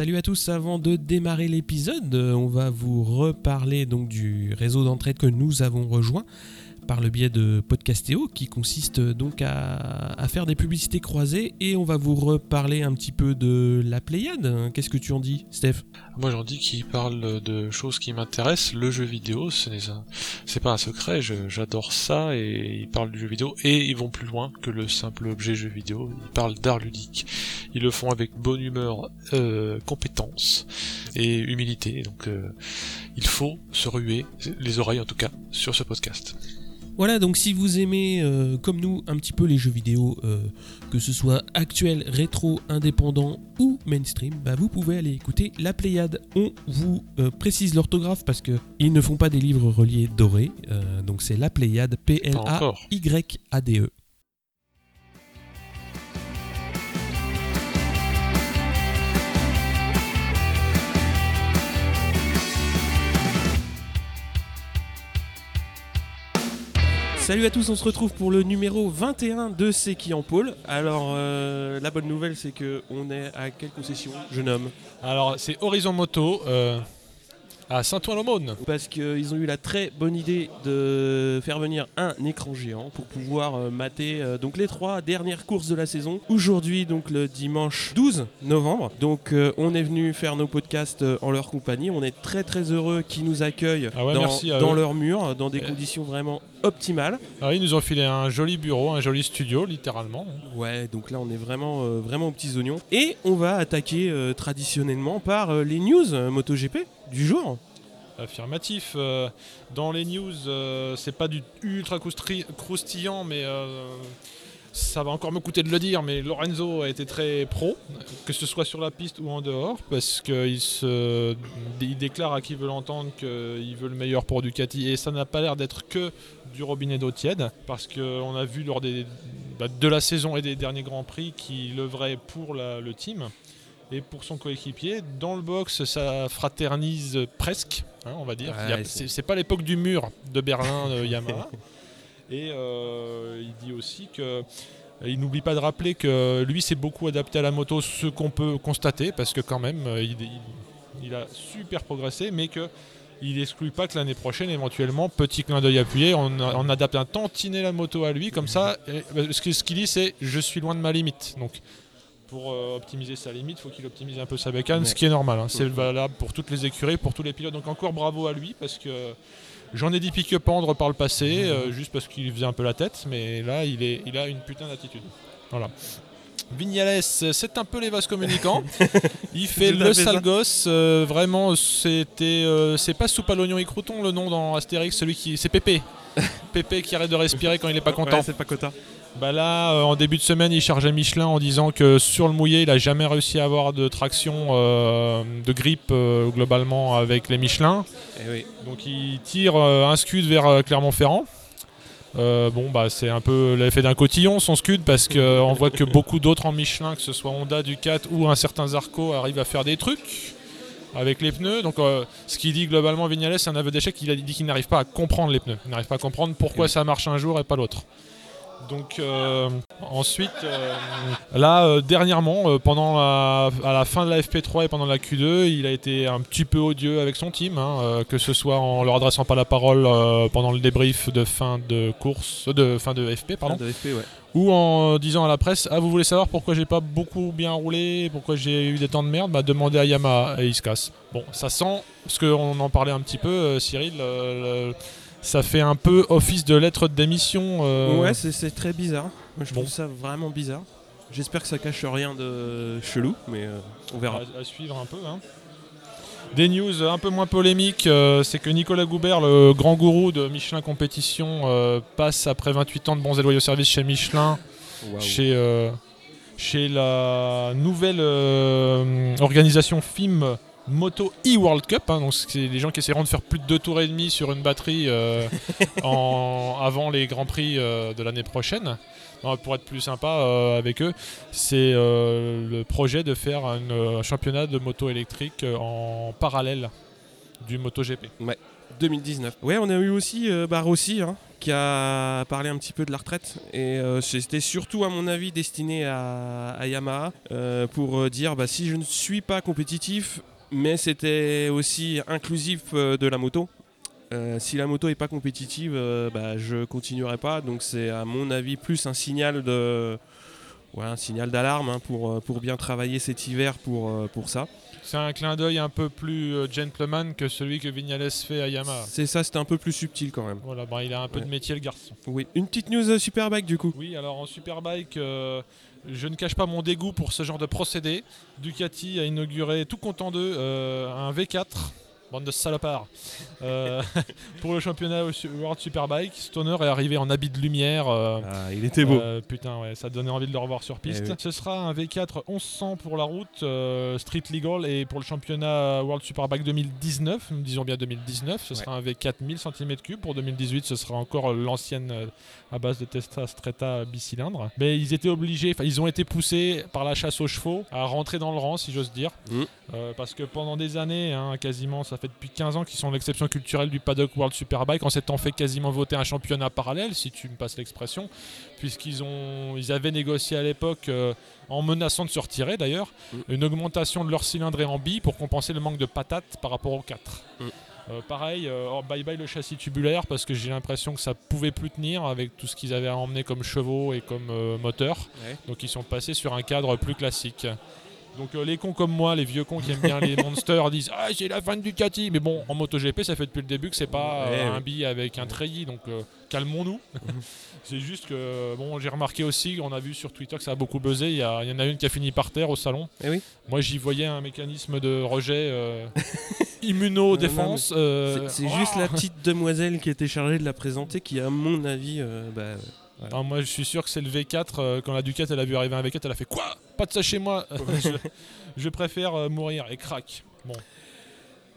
Salut à tous, avant de démarrer l'épisode, euh, on va vous reparler donc du réseau d'entraide que nous avons rejoint par le biais de Podcastéo qui consiste donc à, faire des publicités croisées et on va vous reparler un petit peu de la Pléiade. Qu'est-ce que tu en dis, Steph? Moi j'en dis qu'il parle de choses qui m'intéressent. Le jeu vidéo, ce n'est c'est pas un secret, j'adore ça et ils parlent du jeu vidéo et ils vont plus loin que le simple objet jeu vidéo. Ils parlent d'art ludique. Ils le font avec bonne humeur, euh, compétence et humilité. Donc euh, il faut se ruer, les oreilles en tout cas, sur ce podcast. Voilà, donc si vous aimez, euh, comme nous, un petit peu les jeux vidéo, euh, que ce soit actuel, rétro, indépendant ou mainstream, bah vous pouvez aller écouter La Pléiade. On vous euh, précise l'orthographe parce que ils ne font pas des livres reliés dorés, donc c'est La Pléiade, P-L-A-Y-A-D-E. Salut à tous, on se retrouve pour le numéro 21 de C'est qui en pôle. Alors euh, la bonne nouvelle c'est que on est à quelle concession, jeune homme? Alors c'est Horizon Moto euh, à Saint-Ouen-l'Aumône. Parce qu'ils ont eu la très bonne idée de faire venir un écran géant pour pouvoir euh, mater donc les trois dernières courses de la saison. Aujourd'hui donc le dimanche 12 novembre. Donc on est venu faire nos podcasts en leur compagnie. On est très très heureux qu'ils nous accueillent Ah ouais, dans, merci à dans eux. leur mur, dans des conditions vraiment optimales. Alors, ils nous ont filé un joli bureau, un joli studio, littéralement. Ouais, donc là on est vraiment, euh, vraiment aux petits oignons. Et on va attaquer euh, traditionnellement par euh, les news MotoGP du jour. Affirmatif. Dans les news, c'est pas du ultra croustillant, mais euh, ça va encore me coûter de le dire. Mais Lorenzo a été très pro, que ce soit sur la piste ou en dehors, parce qu'il se, il déclare à qui veut l'entendre qu'il veut le meilleur pour Ducati, et ça n'a pas l'air d'être que du robinet d'eau tiède, parce qu'on a vu lors des, bah, de la saison et des derniers grands prix qu'il œuvrait pour la- le team et pour son coéquipier. Dans le box, ça fraternise presque, hein, on va dire. Ouais, c'est pas l'époque du mur de Berlin de Yamaha. Et euh, il dit aussi que il n'oublie pas de rappeler que lui s'est beaucoup adapté à la moto, ce qu'on peut constater, parce que quand même, euh, il, il- il a super progressé, mais que il n'exclut pas que l'année prochaine, éventuellement, petit clin d'œil appuyé, on, adapte un tantinet la moto à lui, comme ça, et, bah, ce qu'il dit, c'est je suis loin de ma limite. Donc, pour euh, optimiser sa limite, il faut qu'il optimise un peu sa bécane, ce qui est normal. hein. C'est valable pour toutes les écuries, pour tous les pilotes. Donc encore bravo à lui, parce que j'en ai dit pique-pendre par le passé, euh, juste parce qu'il faisait un peu la tête, mais là, il, est, il a une putain d'attitude. Voilà. Vignales, c'est un peu les vases communicants. Il fait le sale gosse. euh, vraiment, c'était, euh, c'est pas soupe à l'oignon et crouton le nom dans Astérix, celui qui, c'est Pépé. Pépé qui arrête de respirer quand il est pas content. Ouais, c'est pas quota. Bah là, euh, en début de semaine, il chargeait Michelin en disant que sur le mouillé, il a jamais réussi à avoir de traction euh, de grippe euh, globalement avec les Michelin. Eh oui. Donc il tire un scud vers Clermont-Ferrand. Bon bah c'est un peu l'effet d'un cotillon son scud parce qu'on voit que beaucoup d'autres en Michelin, que ce soit Honda, Ducat ou un certain Zarco, arrivent à faire des trucs avec les pneus. Donc euh, ce qu'il dit globalement Vignales, c'est un aveu d'échec. Il a dit qu'il n'arrive pas à comprendre les pneus. Il n'arrive pas à comprendre pourquoi Oui. ça marche un jour et pas l'autre. Donc euh, ensuite, euh, là euh, dernièrement, pendant la, à la fin de la FP3 et pendant la Q2, il a été un petit peu odieux avec son team, hein, que ce soit en leur adressant pas la parole pendant le débrief de fin de course, de fin de FP, pardon, De FP, ouais. ou en disant à la presse Ah, vous voulez savoir pourquoi j'ai pas beaucoup bien roulé, pourquoi j'ai eu des temps de merde? Bah, demandez à Yamaha et il se casse. Bon, ça sent, parce qu'on en parlait un petit peu, Cyril, le- ça fait un peu office de lettre de démission. euh, Ouais, c'est très bizarre. Moi, je Bon. trouve ça vraiment bizarre. J'espère que ça cache rien de chelou, mais euh, on verra. à, à suivre un peu. hein. Des news un peu moins polémiques, euh, c'est que Nicolas Goubert, le grand gourou de Michelin Compétition, passe après 28 ans de bons et loyaux services chez Michelin. Chez, chez la nouvelle organisation FIM Moto e-World Cup. hein. donc c'est les gens qui essaieront de faire plus de deux tours et demi sur une batterie euh, en, avant les grands prix euh, de l'année prochaine. Non, pour être plus sympa euh, avec eux, c'est euh, le projet de faire un, championnat de moto électrique en parallèle du MotoGP. Ouais. 2019. Ouais, on a eu aussi euh, bah, Rossi, hein, qui a parlé un petit peu de la retraite. Et euh, c'était surtout, à mon avis, destiné à, à Yamaha euh, pour dire bah, si je ne suis pas compétitif, mais c'était aussi inclusif euh, de la moto. Euh, si la moto est pas compétitive, euh, bah, je continuerai pas. Donc c'est à mon avis plus un signal de, ouais, un signal d'alarme hein, pour, euh, pour bien travailler cet hiver pour, pour ça. C'est un clin d'œil un peu plus gentleman que celui que Vignales fait à Yamaha. C'est ça, c'était un peu plus subtil quand même. Voilà, bah, il a un peu Ouais. de métier le garçon. Oui. Une petite news Superbike du coup. Oui, alors en Superbike, euh, je ne cache pas mon dégoût pour ce genre de procédé. Ducati a inauguré, tout content d'eux, euh, un V4, bande de salopards, euh, pour le championnat World Superbike. Stoner est arrivé en habit de lumière. euh, Ah, il était beau. euh, putain, ouais, ça donnait envie de le revoir sur piste. Eh oui. Ce sera un V4 1100 pour la route, euh, Street Legal, et pour le championnat World Superbike 2019, nous disons bien 2019, ce sera un V4 1000 cm3. Pour 2018, ce sera encore l'ancienne à base de Testa Stretta bicylindre. Mais ils étaient obligés, ils ont été poussés par la chasse aux chevaux à rentrer dans le rang, si j'ose dire. Mm. Euh, parce que pendant des années, hein, quasiment, ça fait depuis 15 ans qu'ils sont l'exception culturelle du paddock World Superbike, en s'étant fait quasiment voter un championnat parallèle, si tu me passes l'expression, puisqu'ils ont, ils avaient négocié à l'époque, euh, en menaçant de se retirer d'ailleurs, Mm. une augmentation de leur cylindrée en billes pour compenser le manque de patates par rapport aux 4. Mm. Euh, pareil, euh, oh, bye bye le châssis tubulaire parce que j'ai l'impression que ça pouvait plus tenir avec tout ce qu'ils avaient à emmener comme chevaux et comme euh, moteur. Ouais. Donc ils sont passés sur un cadre plus classique. Donc euh, les cons comme moi, les vieux cons qui aiment bien les monsters disent ah j'ai la fin de Ducati, mais bon en MotoGP ça fait depuis le début que c'est pas euh, Ouais, un billet avec un treillis, donc euh, calmons-nous. c'est juste que bon j'ai remarqué aussi, on a vu sur Twitter que ça a beaucoup buzzé, il y, en a une qui a fini par terre au salon. Eh oui. Moi j'y voyais un mécanisme de rejet euh, immuno-défense. euh, C'est c'est juste la petite demoiselle qui était chargée de la présenter qui, à mon avis, euh, moi, je suis sûr que c'est le V4. euh, quand la Ducat elle a vu arriver un V4, elle a fait quoi? Pas de ça chez moi. je, je préfère euh, mourir et crac. Bon,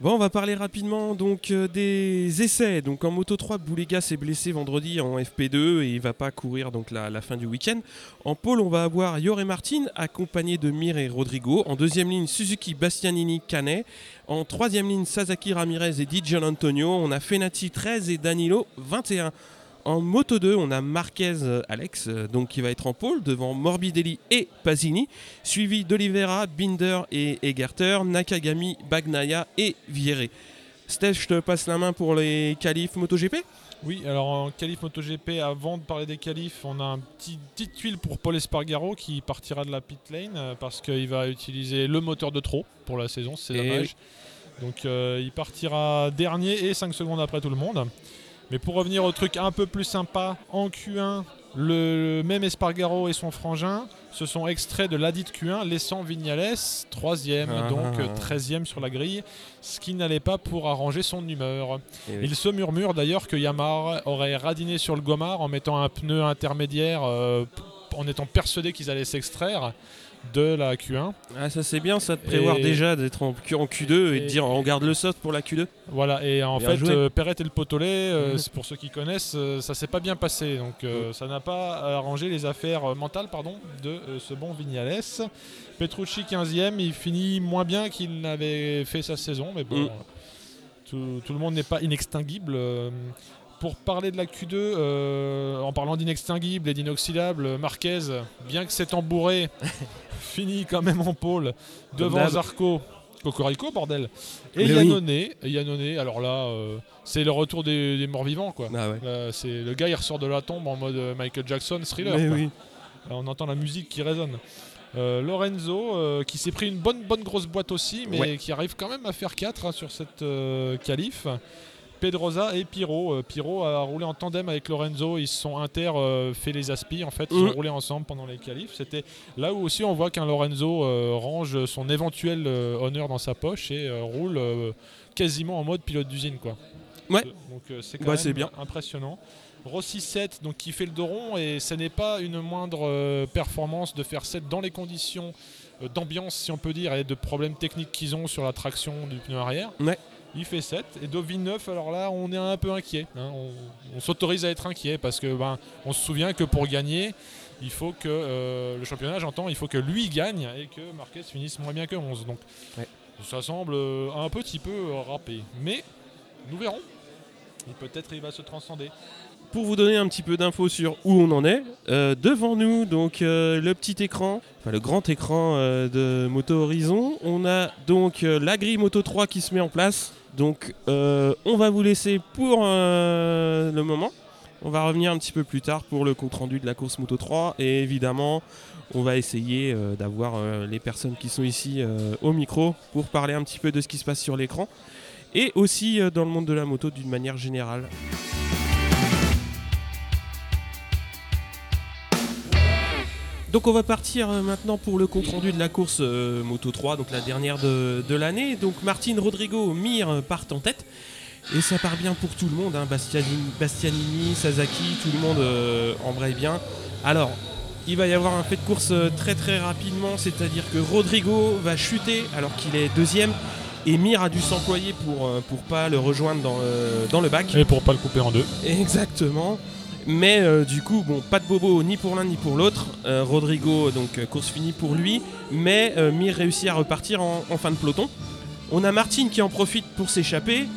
Bon, on va parler rapidement donc euh, des essais. Donc en Moto 3, Boulega s'est blessé vendredi en FP2 et il va pas courir donc la, la fin du week-end. En pôle, on va avoir Yoré Martin accompagné de Mir et Rodrigo. En deuxième ligne, Suzuki, Bastianini, Canet. En troisième ligne, Sasaki Ramirez et Di Antonio. On a Fenati 13 et Danilo 21. En Moto 2, on a Marquez Alex, donc qui va être en pôle devant Morbidelli et Pasini, suivi d'Olivera, Binder et Egerter, Nakagami, Bagnaia et Vieré. Steph, je te passe la main pour les qualifs MotoGP? Oui, alors en qualif MotoGP, avant de parler des qualifs, on a un petit petite tuile pour Paul Espargaro qui partira de la pit lane euh, parce qu'il va utiliser le moteur de trop pour la saison, c'est Et dommage. Donc euh, il partira dernier et 5 secondes après tout le monde. Mais pour revenir au truc un peu plus sympa, en Q1, le même Espargaro et son frangin se sont extraits de l'adit Q1, laissant Vignales 3ème, Ah. donc 13ème sur la grille, ce qui n'allait pas pour arranger son humeur. Eh oui. Il se murmure d'ailleurs que Yamaha aurait radiné sur le Gomard en mettant un pneu intermédiaire, euh, en étant persuadé qu'ils allaient s'extraire de la Q1. Ah, ça c'est bien ça de prévoir Et- déjà d'être en, Q- en Q2 et, de Et- dire on garde le soft pour la Q2. Voilà, et en Bien fait, euh, Perret et le Potolet, euh, c'est pour ceux qui connaissent, euh, ça s'est pas bien passé. Donc euh, ça n'a pas arrangé les affaires euh, mentales pardon, de euh, ce bon Vignales. Petrucci 15e, il finit moins bien qu'il n'avait fait sa saison, mais bon, euh, tout, tout le monde n'est pas inextinguible. euh, pour parler de la Q2, euh, en parlant d'inextinguible et d'inoxydable, Marquez, bien que c'est embourré, finit quand même en pôle devant. Zarco. Cocorico, bordel. Et. Yannone, Yannone, alors là, euh, c'est le retour des, des morts vivants, quoi. Ah ouais. Là, c'est le gars, il ressort de la tombe en mode euh, Michael Jackson thriller. Mais quoi. oui. Là, on entend la musique qui résonne. Euh, Lorenzo, euh, qui s'est pris une bonne, bonne grosse boîte aussi, mais Ouais. qui arrive quand même à faire 4 sur cette qualif. Pedrosa et Piro. Euh, Piro a roulé en tandem avec Lorenzo. Ils se sont inter euh, fait les aspi. En fait, ils Mhm. ont roulé ensemble pendant les qualifs. C'était là où aussi on voit qu'un Lorenzo euh, range son éventuel honneur dans sa poche et roule quasiment en mode pilote d'usine, quoi. Ouais. Donc c'est quand Bah, même bien. impressionnant. Rossi 7, donc qui fait le dos rond, et ce n'est pas une moindre performance de faire 7 dans les conditions d'ambiance, si on peut dire, et de problèmes techniques qu'ils ont sur la traction du pneu arrière. Ouais. Il fait 7. Et Dovin 9, alors là, on est un peu inquiet. hein. On, on s'autorise à être inquiet parce que ben, on se souvient que pour gagner, il faut que euh, le championnat, j'entends, il faut que lui gagne et que Marquez finisse moins bien que 11. Donc Ouais. ça semble euh, un petit peu euh, râpé. Mais nous verrons. Et peut-être il va se transcender. Pour vous donner un petit peu d'infos sur où on en est, euh, devant nous, donc euh, le petit écran, enfin le grand écran euh, de Moto Horizon, on a donc la grille Moto 3 qui se met en place. Donc euh, on va vous laisser pour euh, le moment. On va revenir un petit peu plus tard pour le compte rendu de la course Moto 3 et évidemment on va essayer euh, d'avoir les personnes qui sont ici au micro pour parler un petit peu de ce qui se passe sur l'écran et aussi dans le monde de la moto d'une manière générale. Donc on va partir euh, maintenant pour le compte rendu de la course euh, Moto 3, donc la dernière de, de l'année. Donc Martin Rodrigo, Mir partent en tête. Et ça part bien pour tout le monde, hein. Bastianini, Bastianini, Sasaki, tout le monde euh, embraye bien. Alors, il va y avoir un fait de course euh, très très rapidement, c'est-à-dire que Rodrigo va chuter alors qu'il est deuxième. Et Mir a dû s'employer pour, pour pas le rejoindre dans le, dans le bac. Et pour pas le couper en deux. Exactement. Mais euh, du coup, pas de bobo ni pour l'un ni pour l'autre. Euh, Rodrigo, donc euh, course finie pour lui. Mais Mir réussit à repartir en, fin de peloton. On a Martin qui en profite pour s'échapper.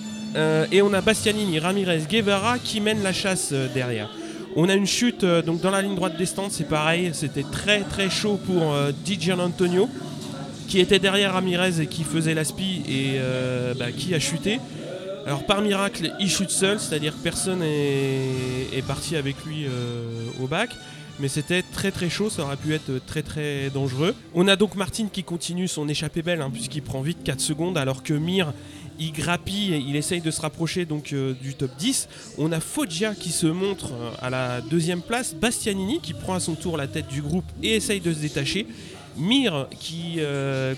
et on a Bastianini, Ramirez, Guevara qui mènent la chasse derrière. On a une chute donc dans la ligne droite des stands, c'est pareil. C'était très très chaud pour Di Gianantonio qui était derrière Ramirez et qui faisait la spie et bah, qui a chuté. Alors par miracle, il chute seul, c'est-à-dire personne est, parti avec lui euh, au bac. Mais c'était très très chaud, ça aurait pu être très très dangereux. On a donc Martin qui continue son échappée belle, hein, puisqu'il prend vite 4 secondes, alors que Mir, il grappille, et il essaye de se rapprocher donc euh, du top 10. On a Foggia qui se montre euh, à la deuxième place, Bastianini qui prend à son tour la tête du groupe et essaye de se détacher. Mir qui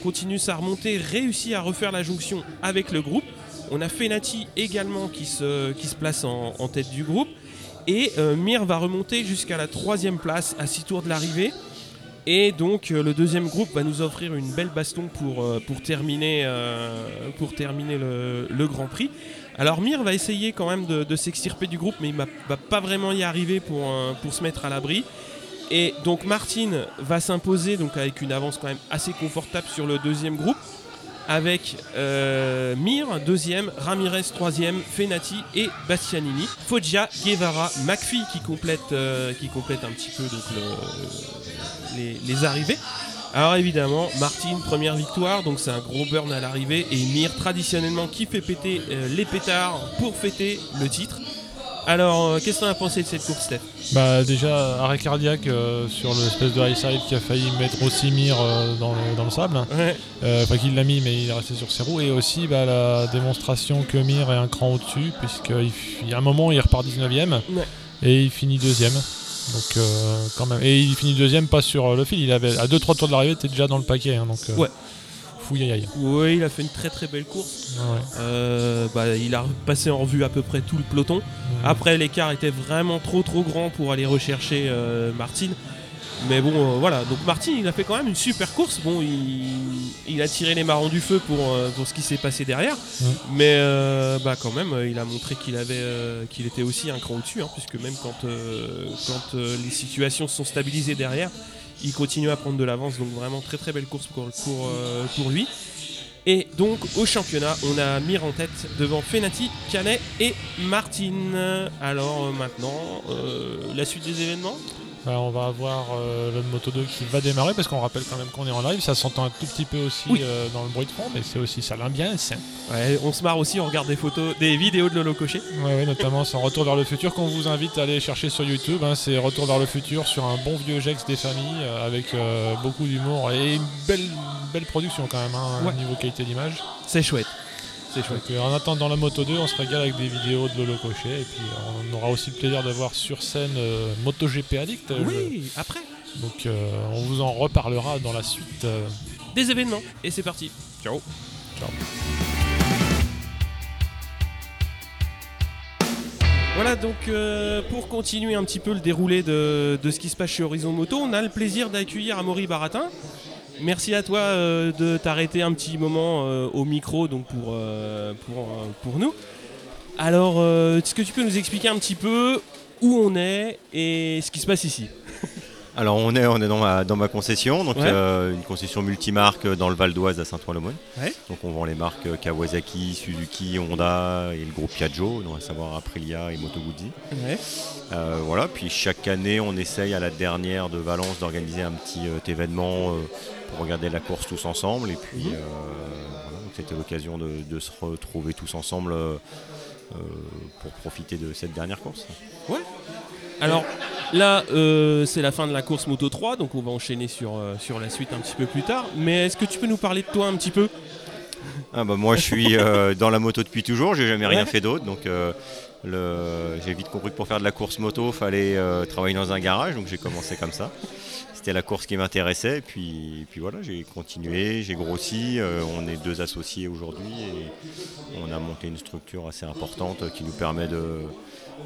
continue sa remontée, réussit à refaire la jonction avec le groupe. On a Fenati également qui se, place en, tête du groupe. Et euh, Mir va remonter jusqu'à la troisième place à 6 tours de l'arrivée. Et donc euh, le deuxième groupe va nous offrir une belle baston pour, euh, terminer, le, Grand Prix. Alors Mir va essayer quand même de, s'extirper du groupe, mais il ne va pas vraiment y arriver pour, pour se mettre à l'abri. Et donc Martin va s'imposer avec une avance quand même assez confortable sur le deuxième groupe. Avec euh, Mir, deuxième, Ramirez, troisième, Fenati et Bastianini. Foggia, Guevara, McPhee qui complète, euh, un petit peu donc, le- les, les arrivées. Alors évidemment, Martin, première victoire, donc c'est un gros burn à l'arrivée. Et Mir, traditionnellement, qui fait péter euh, les pétards pour fêter le titre. Alors, euh, qu'est-ce que t'en as pensé de cette course, Steph Bah déjà arrêt cardiaque euh, sur l'espèce de high side qui a failli mettre aussi Mir euh, dans, le, dans le sable. Ouais. Euh, Enfin qu'il l'a mis mais il est resté sur ses roues. Et aussi bah, la démonstration que Mir est un cran au-dessus puisqu'il il y a un moment il repart 19ème Ouais. et il finit deuxième. Donc euh, quand même. Et il finit deuxième pas sur le fil, il avait à 2-3 tours de l'arrivée, t'es déjà dans le paquet. hein, donc euh, Ouais. Fouillaille. Oui, il a fait une très très belle course. Ouais, ouais. Euh, bah, il a passé en revue à peu près tout le peloton. Après, l'écart était vraiment trop trop grand pour aller rechercher euh, Martin. Mais bon, euh, voilà. Donc Martin, il a fait quand même une super course. Bon, il, il a tiré les marrons du feu pour, euh, pour ce qui s'est passé derrière. Ouais. Mais bah, quand même, il a montré qu'il avait, qu'il était aussi un cran au-dessus. hein, puisque même quand, quand les situations se sont stabilisées derrière, il continue à prendre de l'avance. Donc vraiment très très belle course euh, pour lui. Et donc au championnat, on a Mir en tête devant Fenati, Canet et Martin. Alors euh, maintenant, euh, la suite des événements? Bah, on va avoir euh, le Moto 2 qui va démarrer parce qu'on rappelle quand même qu'on est en live. Ça s'entend un tout petit peu aussi Oui. euh, dans le bruit de fond, mais c'est aussi ça l'ambiance. Ouais, on se marre aussi, on regarde des photos, des vidéos de Lolo Cochet. Ouais, ouais, notamment c'est Retour vers le futur qu'on vous invite à aller chercher sur YouTube. hein. c'est Retour vers le futur sur un bon vieux Gex des familles euh, avec euh, beaucoup d'humour et une belle, belle production quand même, hein, Ouais. niveau qualité d'image. C'est chouette. C'est chouette. Donc, en attendant la Moto 2, on se régale avec des vidéos de Lolo Cochet et puis on aura aussi le plaisir de voir sur scène euh, MotoGP Addict. euh, Oui, après, Donc euh, on vous en reparlera dans la suite. euh. des événements. Et c'est parti. Ciao. Ciao. Voilà donc euh, pour continuer un petit peu le déroulé de, de ce qui se passe chez Horizon Moto, on a le plaisir d'accueillir Amaury Baratin. Merci à toi euh, de t'arrêter un petit moment euh, au micro donc pour, euh, pour, pour nous. Alors, est-ce que tu peux nous expliquer un petit peu où on est et ce qui se passe ici? Alors on est, on est dans, ma, dans ma concession, donc Ouais. une concession multimarque dans le Val d'Oise à Saint-Ouen-le-Mont. Ouais. Donc on vend les marques Kawasaki, Suzuki, Honda et le groupe Piaggio, donc à savoir Aprilia et Moto Guzzi. Ouais. Voilà, puis chaque année on essaye à la dernière de Valence d'organiser un petit événement pour regarder la course tous ensemble. Et puis Mhm. euh, voilà, c'était l'occasion de, de se retrouver tous ensemble euh, euh, pour profiter de cette dernière course. Alors là, euh, c'est la fin de la course Moto 3, donc on va enchaîner sur, euh, sur la suite un petit peu plus tard. Mais est-ce que tu peux nous parler de toi un petit peu? Ah bah moi je suis euh, dans la moto depuis toujours, j'ai jamais rien Ouais. fait d'autre, donc le- j'ai vite compris que pour faire de la course moto, fallait euh, travailler dans un garage, donc j'ai commencé comme ça. C'était la course qui m'intéressait, et puis, puis voilà, j'ai continué, j'ai grossi, euh, on est deux associés aujourd'hui et on a monté une structure assez importante qui nous permet de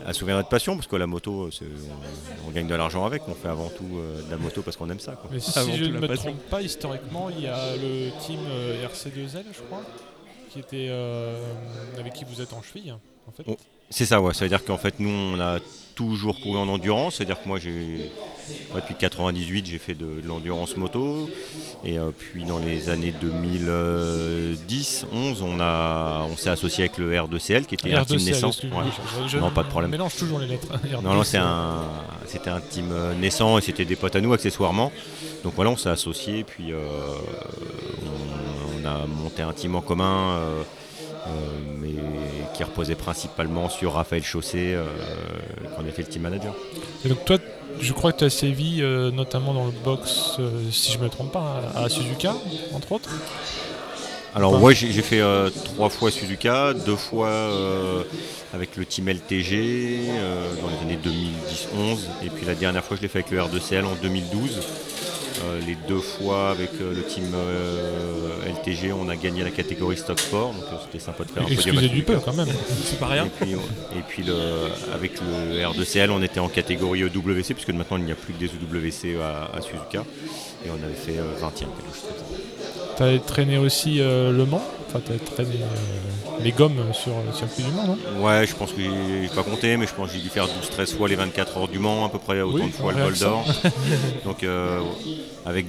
assouvir notre passion, parce que la moto, on, on gagne de l'argent avec, on fait avant tout euh, de la moto parce qu'on aime ça. quoi. Mais si Avant je ne me passion. trompe pas, historiquement, il y a le team euh, RC2L, je crois, qui était euh, avec qui vous êtes en cheville, en fait. C'est ça, ouais. Ça veut dire qu'en fait, nous, on a toujours couru en endurance. C'est-à-dire que moi, j'ai ouais, depuis 98, j'ai fait de, de l'endurance moto. Et euh, puis, dans les années 2010, 11, on a, on s'est associé avec le R2CL, qui était un team R2CL, naissant. excuse-moi, Ouais. je- je- Non, pas de problème. Mélange toujours les lettres. Non, non, c'est un, c'était un team euh, naissant et c'était des potes à nous accessoirement. Donc voilà, on s'est associés et puis euh, on, on a monté un team en commun, euh, mais qui reposait principalement sur Raphaël Chaussé, euh, qui en était le team manager. Et donc toi, je crois que tu as sévi euh, notamment dans le box, euh, si je me trompe pas, à, à Suzuka, entre autres. Alors Enfin- ouais, j'ai j'ai fait euh, trois fois Suzuka, deux fois euh, avec le team LTG euh, dans les années 2010-11, et puis la dernière fois je l'ai fait avec le R2CL en 2012. Euh, les deux fois avec euh, le team euh, LTG, on a gagné la catégorie Stock Sport, donc euh, c'était sympa de faire un podium. Du peu quand même. C'est pas Et rien. puis, et puis le, avec le R2CL, on était en catégorie EWC, puisque maintenant il n'y a plus que des EWC à, à Suzuka, et on avait fait euh, 20e, quelque chose comme ça. Tu as traîné aussi euh, Le Mans, enfin tu as traîné euh, les gommes sur le circuit du Mans, non Ouais, je pense que j'ai pas compté, mais je pense que j'ai dû faire 12-13 fois les 24 heures du Mans, à peu près autant Oui, de fois le Bol d'Or. Donc euh, avec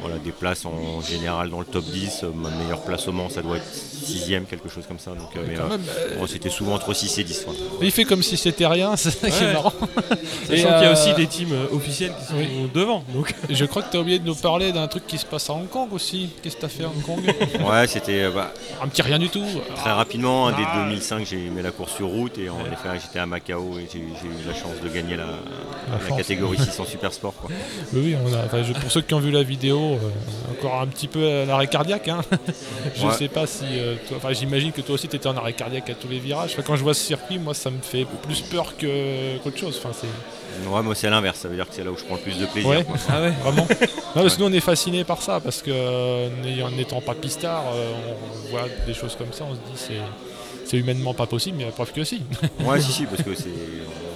voilà, des places en général dans le top 10, euh, ma meilleure place au Mans, ça doit être 6ème, quelque chose comme ça. Donc, euh, mais, euh, c'était souvent entre 6 et 10. voilà. il fait comme si c'était rien, c'est ça qui est Ouais. marrant. Sachant qu'il y a aussi des teams officiels qui sont oui. devant. Donc. Je crois que tu as oublié de nous parler d'un truc qui se passe à Hong Kong aussi. Qu'est-ce que tu as fait à Hong Kong? Ouais, c'était bah, Un petit rien du tout. très rapidement. Ah. Dès 2005, j'ai aimé la course sur route et en effet, j'étais à Macao et j'ai eu la chance de gagner la, la chance. catégorie 600 Super Sport. Quoi. Oui, oui, on a, enfin, je- pour ceux qui ont vu la vidéo, euh, encore un petit peu à l'arrêt cardiaque. hein. je Ouais. sais pas si. euh, enfin, J'imagine que toi aussi tu étais en arrêt cardiaque à tous les virages. Enfin, quand je vois ce circuit, moi ça me fait plus peur qu'autre chose. Enfin, c'est Ouais, moi c'est à l'inverse, ça veut dire que c'est là où je prends le plus de plaisir. Ouais. quoi. Ah ouais. vraiment. non, parce que nous on est fascinés par ça parce que euh, n'étant pas pistard, euh, on voit des choses comme ça, on se dit c'est. C'est humainement pas possible, mais la preuve que si. Ouais, si, si, parce que c'est.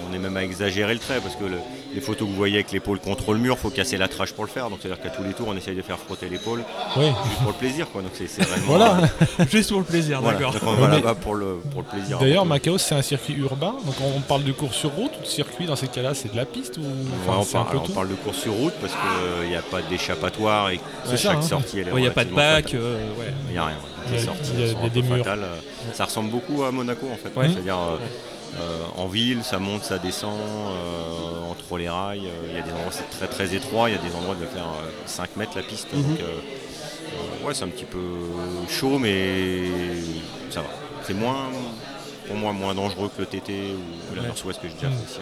On est même à exagérer le trait, parce que le- les photos que vous voyez avec l'épaule contre le mur, faut casser la trage pour le faire. Donc c'est-à-dire qu'à tous les tours, on essaye de faire frotter l'épaule oui. juste pour le plaisir, quoi. Donc c'est vraiment. Voilà. Juste pour le plaisir, Voilà. d'accord. On va là-bas pour le, pour le plaisir. D'ailleurs. Macao c'est un circuit urbain, donc on parle de course sur route ou de circuit dans ces cas-là, c'est de la piste ou Ouais, enfin, on, un parle, peu alors, on parle de course sur route parce qu'il n'y a pas d'échappatoire et ça, chaque hein. sortie elle est Il n'y a pas de bac. euh, ouais. Il n'y a rien. Il y a- sorties y a des- des murs. Ça ressemble beaucoup à Monaco en fait. C'est-à-dire euh, euh, en ville, ça monte, ça descend euh, entre les rails. euh, Il y a des endroits c'est très très étroit. Il y a des endroits de faire euh, 5 mètres la piste. Mhm. Donc, euh, euh, ouais, c'est un petit peu chaud, mais ça va. C'est moins, pour moi, moins dangereux que le TT ou la Ouais. Northwest que j'ai déjà fait ici.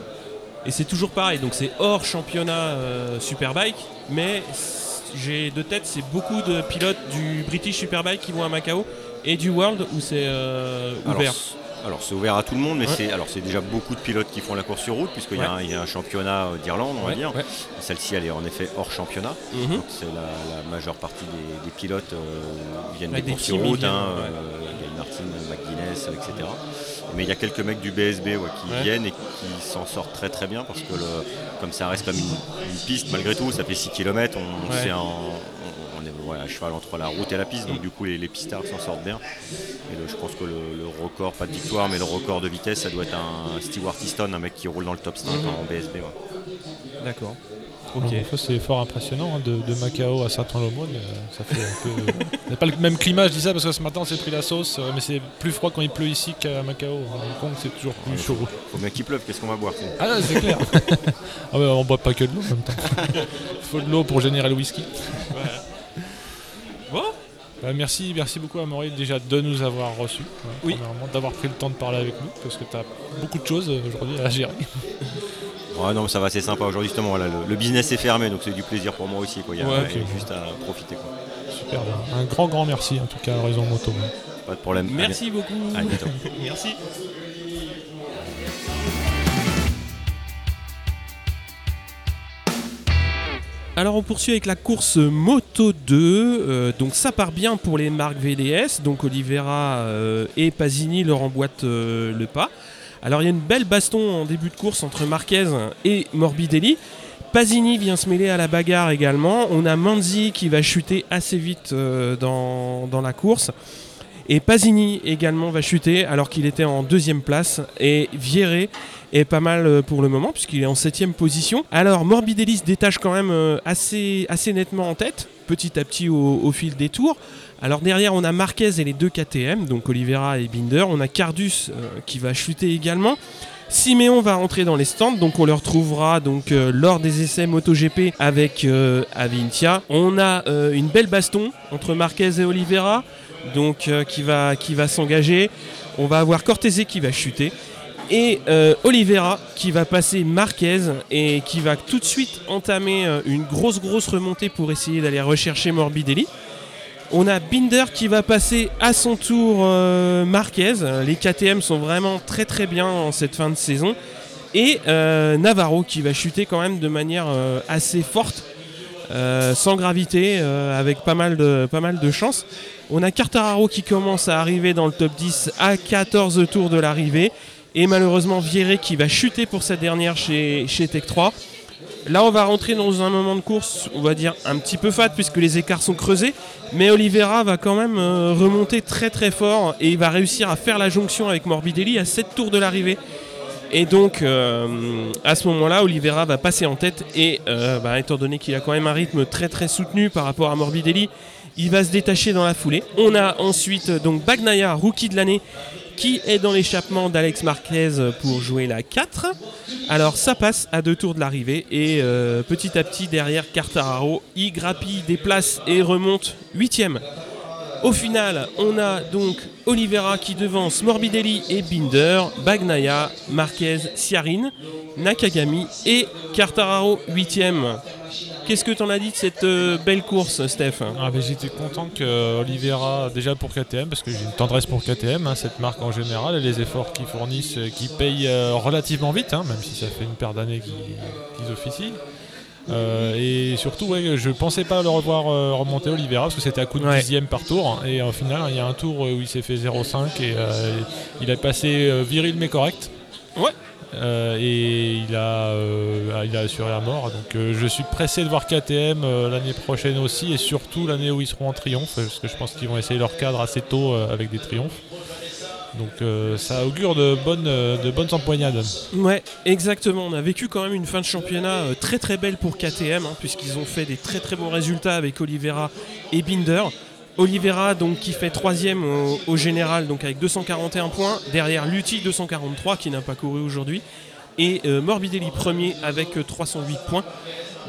Et c'est toujours pareil, donc c'est hors championnat euh, Superbike, mais j'ai de tête, c'est beaucoup de pilotes du British Superbike qui vont à Macao et du World où c'est euh, ouvert. Alors c'est ouvert à tout le monde, mais Ouais. c'est alors c'est déjà beaucoup de pilotes qui font la course sur route, puisqu'il y, a un- il y a un championnat euh, d'Irlande, on va Ouais, dire. Celle-ci, elle est en effet hors championnat. Mhm. C'est la, la majeure partie des, des pilotes euh, viennent des des courses sur route. hein, ouais. euh, Gail Martin, McGuinness, etc. Mais il y a quelques mecs du BSB qui viennent et qui s'en sortent très très bien parce que le, comme ça reste comme une, une piste malgré tout, ça fait 6 km, on, en- on- on est ouais, à cheval entre la route et la piste, donc du coup les, les pistards s'en sortent bien. Et le- je pense que le, le record, pas de victoire, mais le record de vitesse, ça doit être un Stewart Easton, un mec qui roule dans le top 5 Mhm. en BSB. ouais. D'accord. Ok. Ça, c'est fort impressionnant hein, de, de Macao à Saint-Ouen-l'Aumône. euh, ça fait un peu. C'est pas le même climat, je dis ça parce que ce matin on s'est pris la sauce, euh, mais c'est plus froid quand il pleut ici qu'à Macao. Hong Kong c'est toujours plus chaud. Faut bien qu'il pleuve, qu'est-ce qu'on va boire Ah là, c'est clair. ah ouais, on boit pas que de l'eau en même temps. Faut de l'eau pour générer le whisky. Bah, merci, merci beaucoup à Maurice déjà de nous avoir reçus, hein, Oui. d'avoir pris le temps de parler avec nous parce que tu as beaucoup de choses euh, aujourd'hui à gérer. Ouais, non, ça va, c'est sympa. Aujourd'hui, justement, voilà, le, le business est fermé, donc c'est du plaisir pour moi aussi. Quoi. Il y a Ouais, juste à profiter. Quoi. Super, bien. un grand grand merci en tout cas à Raison Moto. Pas de problème. Merci beaucoup. À bientôt. Merci. Alors on poursuit avec la course Moto 2. Euh, donc ça part bien pour les marques VDS. Donc Oliveira euh, et Pasini leur emboîtent euh, le pas. Alors il y a une belle baston en début de course entre Marquez et Morbidelli. Pasini vient se mêler à la bagarre également. On a Manzi qui va chuter assez vite dans, dans la course. Et Pasini également va chuter alors qu'il était en deuxième place. Et Vieré est pas mal euh, pour le moment puisqu'il est en septième position. Alors Morbidelli se détache quand même euh, assez, assez nettement en tête, petit à petit au, fil des tours. Alors derrière on a Marquez et les deux KTM, donc Oliveira et Binder. On a Cardus euh, qui va chuter également. Siméon va rentrer dans les stands, donc on le retrouvera donc lors des essais MotoGP avec Avintia. On a une belle baston entre Marquez et Oliveira, donc qui va qui va s'engager. On va avoir Cortese qui va chuter et euh, Oliveira qui va passer Marquez et qui va tout de suite entamer euh, une grosse grosse remontée pour essayer d'aller rechercher Morbidelli. On a Binder qui va passer à son tour euh, Marquez. Les KTM sont vraiment très très bien en cette fin de saison. Et Navarro qui va chuter quand même de manière assez forte, sans gravité, avec pas mal, de, pas mal de chance. On a Cartararo qui commence à arriver dans le top 10 à 14 tours de l'arrivée. Et malheureusement Vieré qui va chuter pour sa dernière chez, chez Tech 3. Là, on va rentrer dans un moment de course, on va dire un petit peu fat puisque les écarts sont creusés. Mais Oliveira va quand même euh, remonter très très fort et il va réussir à faire la jonction avec Morbidelli à 7 tours de l'arrivée. Et donc, euh, à ce moment-là, Oliveira va passer en tête et, euh, bah, étant donné qu'il a quand même un rythme très très soutenu par rapport à Morbidelli, il va se détacher dans la foulée. On a ensuite donc Bagnaia, rookie de l'année, qui est dans l'échappement d'Alex Marquez pour jouer la 4. Alors ça passe à deux tours de l'arrivée et euh, petit à petit derrière Cartararo, il grappille des places et remonte 8ème. Au final, on a donc Oliveira qui devance Morbidelli et Binder, Bagnaia, Marquez, Ciarin, Nakagami et Cartararo 8ème. Qu'est-ce que t'en as dit de cette euh, belle course, Steph? Ah, ben, J'étais content que Oliveira, déjà pour KTM, parce que j'ai une tendresse pour KTM, hein, cette marque en général, et les efforts qu'ils fournissent, euh, qui payent euh, relativement vite, hein, même si ça fait une paire d'années qu'ils officient. Euh, et surtout, ouais, je pensais pas le revoir euh, remonter Oliveira parce que c'était à coup de Ouais. dixième par tour. Et au final, il y a un tour où il s'est fait 0,5 et euh, il a passé euh, viril mais correct. Ouais. Euh, et il a, euh, il a assuré à mort. Donc euh, je suis pressé de voir KTM euh, l'année prochaine aussi et surtout l'année où ils seront en triomphe parce que je pense qu'ils vont essayer leur cadre assez tôt euh, avec des triomphes. Donc euh, ça augure de bonnes, euh, de bonnes empoignades. Ouais, exactement. On a vécu quand même une fin de championnat euh, très très belle pour KTM, hein, puisqu'ils ont fait des très très bons résultats avec Oliveira et Binder. Oliveira donc qui fait troisième au, général donc avec 241 points derrière Lutti 243 qui n'a pas couru aujourd'hui et Morbidelli premier avec euh, 308 points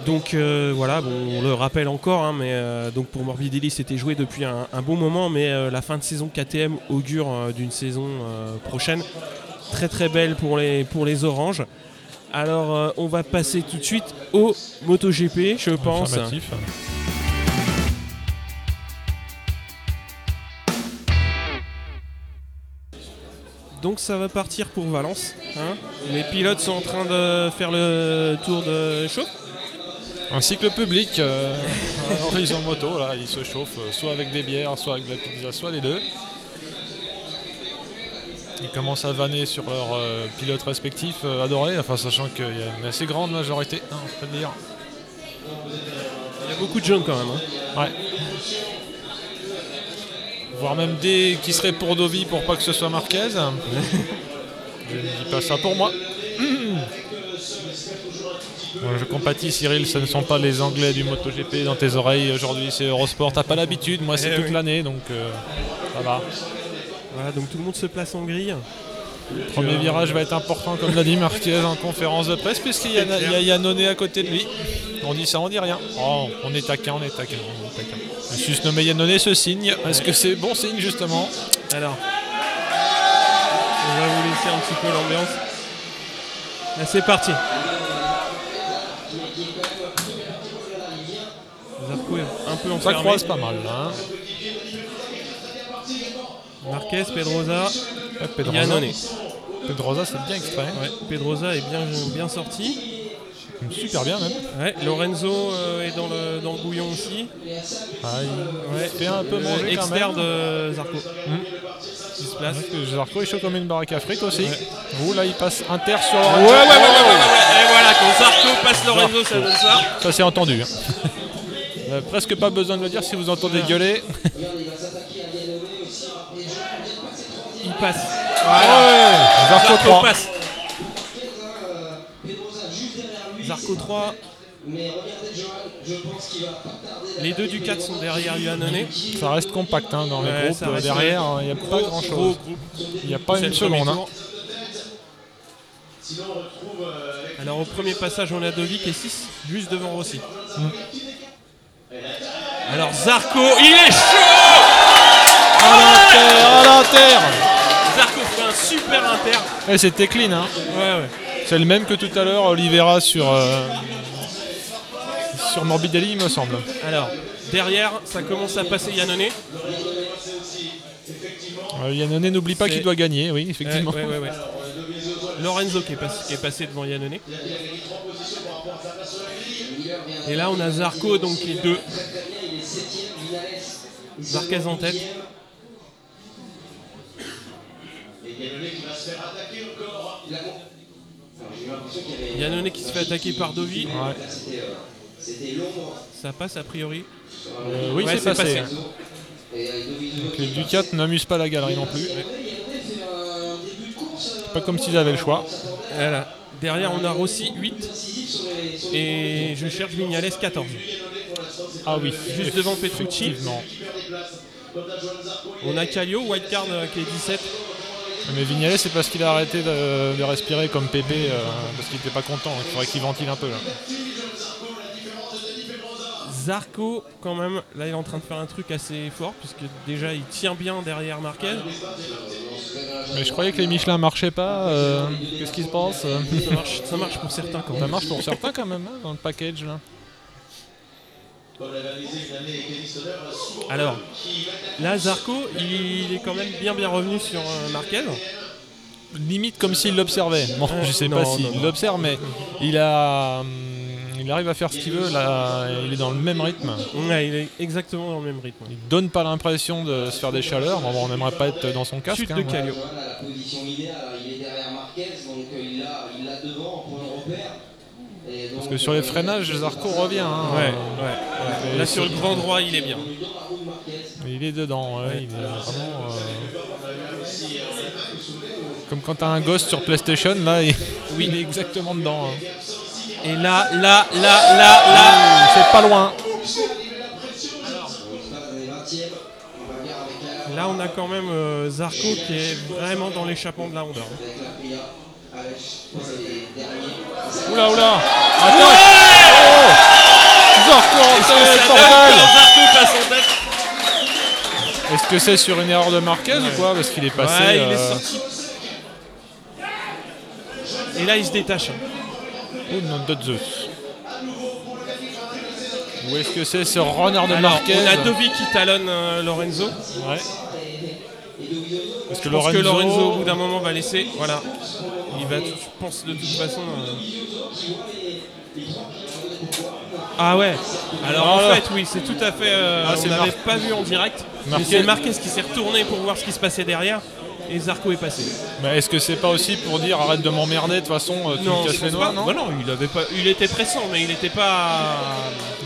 donc euh, voilà bon, on le rappelle encore hein, mais euh, donc pour Morbidelli c'était joué depuis un, un bon moment mais euh, la fin de saison KTM augure d'une saison prochaine très très belle pour les, pour les oranges alors on va passer tout de suite au MotoGP je pense. Donc ça va partir pour Valence. hein. Les pilotes sont en train de faire le tour de chauffe. Ainsi que le public, euh, à Horizon Moto, là, ils se chauffent euh, soit avec des bières, soit avec de la pizza, soit les deux. Ils commencent à vanner sur leurs euh, pilotes respectifs euh, adorés, enfin sachant qu'il y a une assez grande majorité, hein, je peux le dire. Il y a beaucoup de jeunes quand même. hein. Ouais. Voire même des qui seraient pour Dovi pour pas que ce soit Marquez. je ne dis pas ça pour moi. Je compatis Cyril, ce ne sont pas les Anglais du MotoGP dans tes oreilles. Aujourd'hui c'est Eurosport, t'as pas l'habitude, moi c'est Eh toute oui. l'année donc euh, ça va. Voilà, donc tout le monde se place en grille. Premier Euh, virage va être important comme l'a dit Marquez en conférence de presse puisqu'il y a, il y a Yannone à côté de lui. On dit ça, on dit rien. Oh, on est taquin, on est taquin, on est taquin. Le sus nommé Yannone ce signe. Est-ce que c'est bon signe justement Alors, on va vous laisser un petit peu l'ambiance. Là, c'est parti. Un peu Ça croise pas mal là. hein. Marquez, Pedrosa, Ouais, Pedrosa. Yannone. Pedrosa c'est bien extrait. Ouais, Pedrosa est bien, bien sorti. Super bien même. Ouais, Lorenzo euh, est dans le, dans le bouillon aussi. Ah, il Ouais, fait un peu euh, manger quand même. de Zarco. Se place. Parce que Zarco est chaud comme une baraque à frites aussi. Ouh là il passe inter sur Ouais, Lorenzo. ouais, ouais, ouais, ouais, ouais. Et voilà, quand Zarco passe Lorenzo, ça donne ça. Ça c'est entendu. hein. Euh, presque pas besoin de le dire si vous entendez gueuler. Il passe. Ouais, Zarco Zarco 3. passe. Zarco 3. Les deux du 4 sont derrière Yannone. Ça reste compact hein, dans les Ouais, groupes. ça Euh, reste Derrière, un il n'y a pas grand chose. groupe. Il n'y a pas une le seconde. hein. Alors au premier passage, on a Dovic et 6, juste devant Rossi. Alors Zarco, il est chaud À l'inter Zarco fait un super inter. Et c'était clean. Hein. Ouais, ouais. C'est le même que tout à l'heure, Oliveira sur, euh, sur Morbidelli, il me semble. Alors, derrière, ça commence à passer Yannone. Euh, Yannone n'oublie pas qu'il doit gagner, oui, effectivement. Ouais, ouais, ouais, ouais. Lorenzo qui est, passé, qui est passé devant Yannone. Et là, on a Zarco, donc qui est deux. Zarquez en tête. Yannone qui se fait attaquer par Dovi. Ouais. Ça passe a priori. Euh, oui, Ouais, c'est passé. Donc, les Ducat n'amusent pas la galerie non plus. Pas comme s'ils avaient le choix. Voilà. Derrière, on a Rossi 8. Et je cherche Vignales 14. Ah oui, Juste devant Petrucci. On a Calio, Wildcard euh, qui est 17. Mais Vignales, c'est parce qu'il a arrêté de, de respirer comme Pépé, euh, parce qu'il n'était pas content. Il faudrait qu'il ventile un peu. Là. Zarco, quand même, là il est en train de faire un truc assez fort, puisque déjà il tient bien derrière Marquez. Mais je croyais que les Michelin marchaient pas. euh, Qu'est-ce qui se passe euh Ça marche, ça marche pour certains quand Ça même. marche pour certains quand même, hein, dans le package. Là. Alors, là Zarco, il est quand même bien bien revenu sur euh, Marquez. Limite comme s'il l'observait. Bon, je sais non, pas s'il l'observe, mais il a. Il arrive à faire ce qu'il veut, là, il est dans le même rythme. Ouais, il est exactement dans le même rythme. Il donne pas l'impression de se faire des chaleurs. Bon, on n'aimerait pas être dans son casque. Chute hein, de moi. Calio. Voilà, la position idéale, il est derrière Marquez, donc euh, il l'a il l'a devant en point de repère. Et donc, Parce que sur les euh, freinages, Zarco revient. hein. Ouais, ouais. Là sur le grand droit, il est bien. Il est dedans, ouais, il est vraiment. euh, Comme quand t'as un gosse sur PlayStation, là, il, oui, il est exactement dedans. hein. Et là, là, là, là, là. C'est pas loin. Là, on a quand même euh, Zarco qui est vraiment dans l'échappement de la Honda. Oula, oula. Attends. Oh Zarco tête, bordel Zarco passe en tête. Est-ce que c'est sur une erreur de Marquez ou quoi Parce qu'il est passé. Ouais, il est euh, sorti. Et là, il se détache. Non, de Zeus. Ou est-ce que c'est ce runner de Alors, Marquez on a Dovi qui talonne euh, Lorenzo. Ouais. Parce que Je pense que Lorenzo, Lorenzo, au bout d'un moment, va laisser. Voilà. Il va, je pense, de toute façon. euh, Ah ouais. Alors en Ah. fait, oui, c'est tout à fait. euh, Ah, on pas vu en direct. Marquez. c'est Marquez qui s'est retourné pour voir ce qui se passait derrière. Et Zarco est passé. Mais est-ce que c'est pas aussi pour dire arrête de m'emmerder de toute façon euh, tu me je casses les noix? Non Bah non, il avait pas. Il était pressant, mais il n'était pas.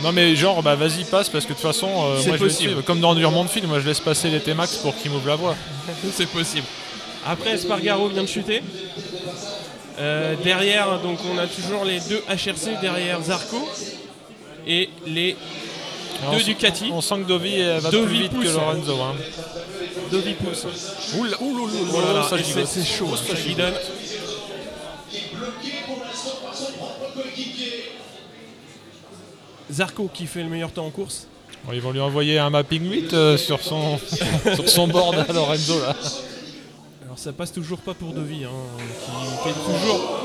Non mais genre bah vas-y passe parce que de toute façon euh, moi je possible. suivre. Comme dans Durement de film, moi je laisse passer les T-Max pour qu'ils m'ouvrent la voie. c'est possible. Après, Espargaro vient de chuter. Euh, derrière, donc on a toujours les deux HRC derrière Zarco et les deux on- Ducati. On sent que Dovi euh, va Dovi plus vite pousse. que Lorenzo. Hein. Dovi pousse. Oula, oula, oula, Oh là là, ça c'est chaud, ça gigote. donne. Zarco qui fait le meilleur temps en course. Bon, ils vont lui envoyer un mapping 8 euh, sur, son, sur son board à Lorenzo là. Alors ça passe toujours pas pour Dovi, hein, qui fait toujours.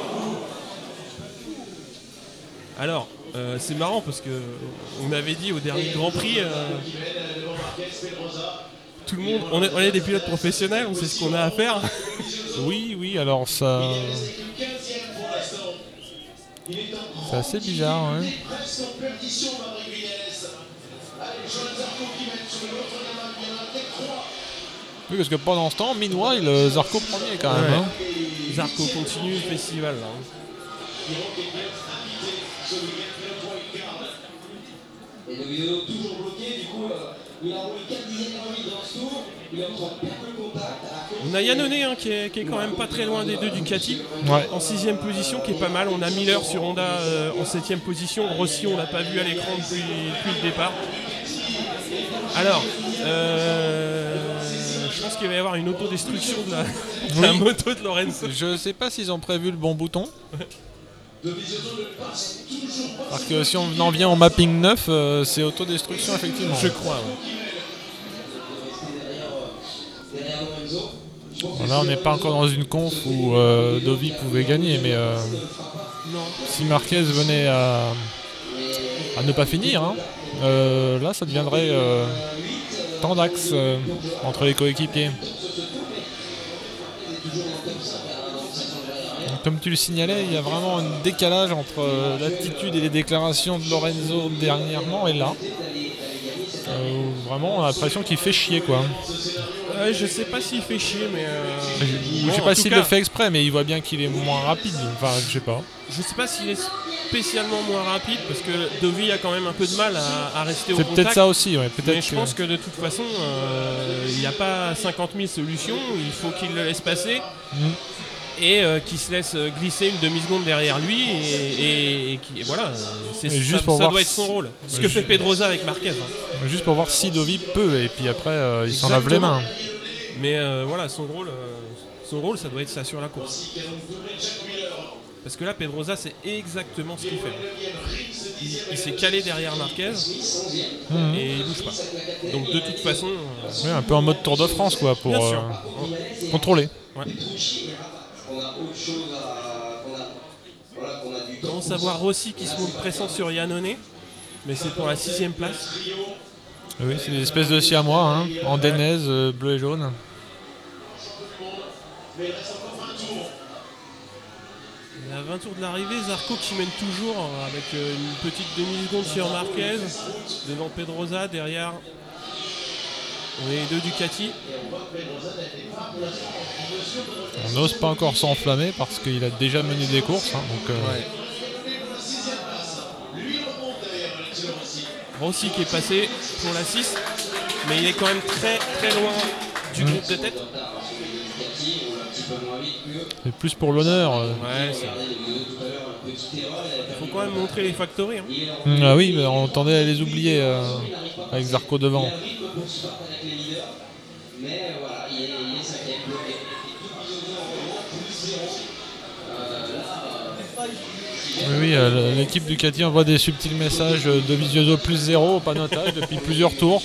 Alors, euh, c'est marrant parce que on avait dit au dernier Grand Prix, euh, tout le monde, on est, on est des pilotes professionnels, on sait ce qu'on a à faire. Oui, oui, alors ça. C'est assez bizarre, hein. Oui, parce que pendant ce temps, euh, Zarco premier quand même. Ouais. hein. Zarco continue le festival là. hein. Et le vidéo toujours bloqué, du coup, euh, il a roulé 4 dizaines de minutes dans ce tour, il est en train de perdre le contact. à On a Yannone hein, qui, est, qui est quand même pas très loin des deux Ducati. Ouais. En sixième position, qui est pas mal. On a Miller sur Honda euh, en septième position. Rossi, on l'a pas vu à l'écran depuis, depuis le départ. Alors, euh, je pense qu'il va y avoir une autodestruction de la, de la Oui. moto de Lorenzo. Je sais pas s'ils ont prévu le bon bouton. Parce que si on en vient au mapping 9, euh, c'est autodestruction effectivement. Je crois. ouais. Bon, là, on n'est pas encore dans une conf où euh, Dovi pouvait gagner, mais euh, si Marquez venait à, à ne pas finir, hein, euh, là, ça deviendrait tant d'axes entre les coéquipiers. Comme tu le signalais, il y a vraiment un décalage entre euh, l'attitude et les déclarations de Lorenzo dernièrement et là. Euh, vraiment, on a l'impression qu'il fait chier, quoi. Ouais, je sais pas s'il fait chier, mais. euh, Je bon, sais pas s'il cas, le fait exprès, mais il voit bien qu'il est moins rapide. Enfin, je sais pas. Je sais pas s'il est spécialement moins rapide, parce que Dovi a quand même un peu de mal à, à rester au C'est contact. peut-être ça aussi, ouais. Mais je que- pense que de toute façon, euh, il n'y a pas 50 000 solutions, il faut qu'il le laisse passer Mhm. Et euh, qu'il se laisse glisser une demi-seconde derrière lui et, et- et qui- et voilà, euh, c'est, ça, juste pour ça doit être son rôle. Ce que fait Pedrosa avec Marquez. hein. Juste pour voir si Dovi peut, et puis après, euh, il s'en lave les mains. Mais euh, voilà, son rôle, euh, son rôle, ça doit être ça sur la course. Parce que là, Pedrosa, c'est exactement ce qu'il fait. Il, il s'est calé derrière Marquez Mhm. et il bouge pas. Donc de toute façon, euh, un peu en mode Tour de France, quoi, pour euh, contrôler. Ouais. On a autre chose à. qu'on a, voilà, qu'on a du temps. commence à voir Rossi qui se montre pressant sur Yannone, mais c'est pour la sixième place. Oui, c'est des espèces de siamois, hein, en dénaise, euh, bleu et jaune. Et à 20 tours de l'arrivée, Zarco qui mène toujours avec euh, une petite demi-seconde sur Marquez, devant Pedrosa, derrière on est les deux Ducati. On n'ose pas encore s'enflammer parce qu'il a déjà mené des courses. hein, donc, euh, Rossi qui est passé pour la 6, mais il est quand même très très loin du groupe de tête. c'est plus pour l'honneur. euh. Ouais, c'est- faut quand même montrer les factories. hein. Mm, Ah oui, mais on tendait à les oublier euh, avec Zarco devant. Mais voilà, il est, il est cinquième bloqué. Oui, oui, euh, l'équipe Ducati envoie des subtils messages euh, de Visioso plus zéro au panotage depuis plusieurs tours.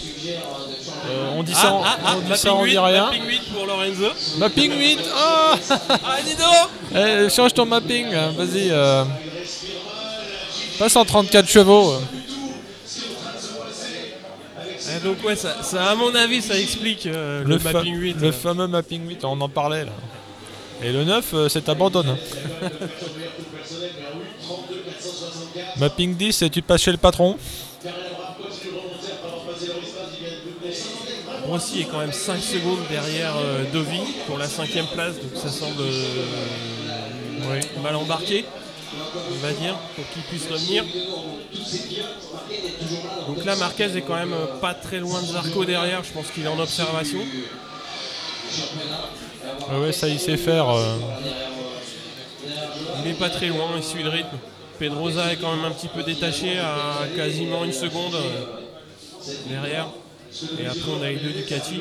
Euh, on dit ça, en- on dit ça, on mapping dit 8, rien. mapping 8 pour Lorenzo. Mapping 8 Ah Ah, donc Eh, Change ton mapping, hein, vas-y. euh, Passe en 34 chevaux. Eh, donc ouais, ça, ça, à mon avis, ça explique euh, le, mapping 8. le euh. fameux mapping 8, on en parlait là. Et le 9, euh, c'est abandonne. mapping 10, c'est tu passes chez le patron. Rossi est quand même 5 secondes derrière euh, Dovi pour la cinquième place, donc ça semble euh, mal embarqué, on va dire, pour qu'il puisse revenir. Donc là, Marquez est quand même euh, pas très loin de Zarco derrière, je pense qu'il est en observation. Ouais, ouais, ça il sait faire. euh. Il est pas très loin, il suit le rythme. Pedrosa est quand même un petit peu détaché à quasiment une seconde euh, derrière. Et après on a les deux Ducati.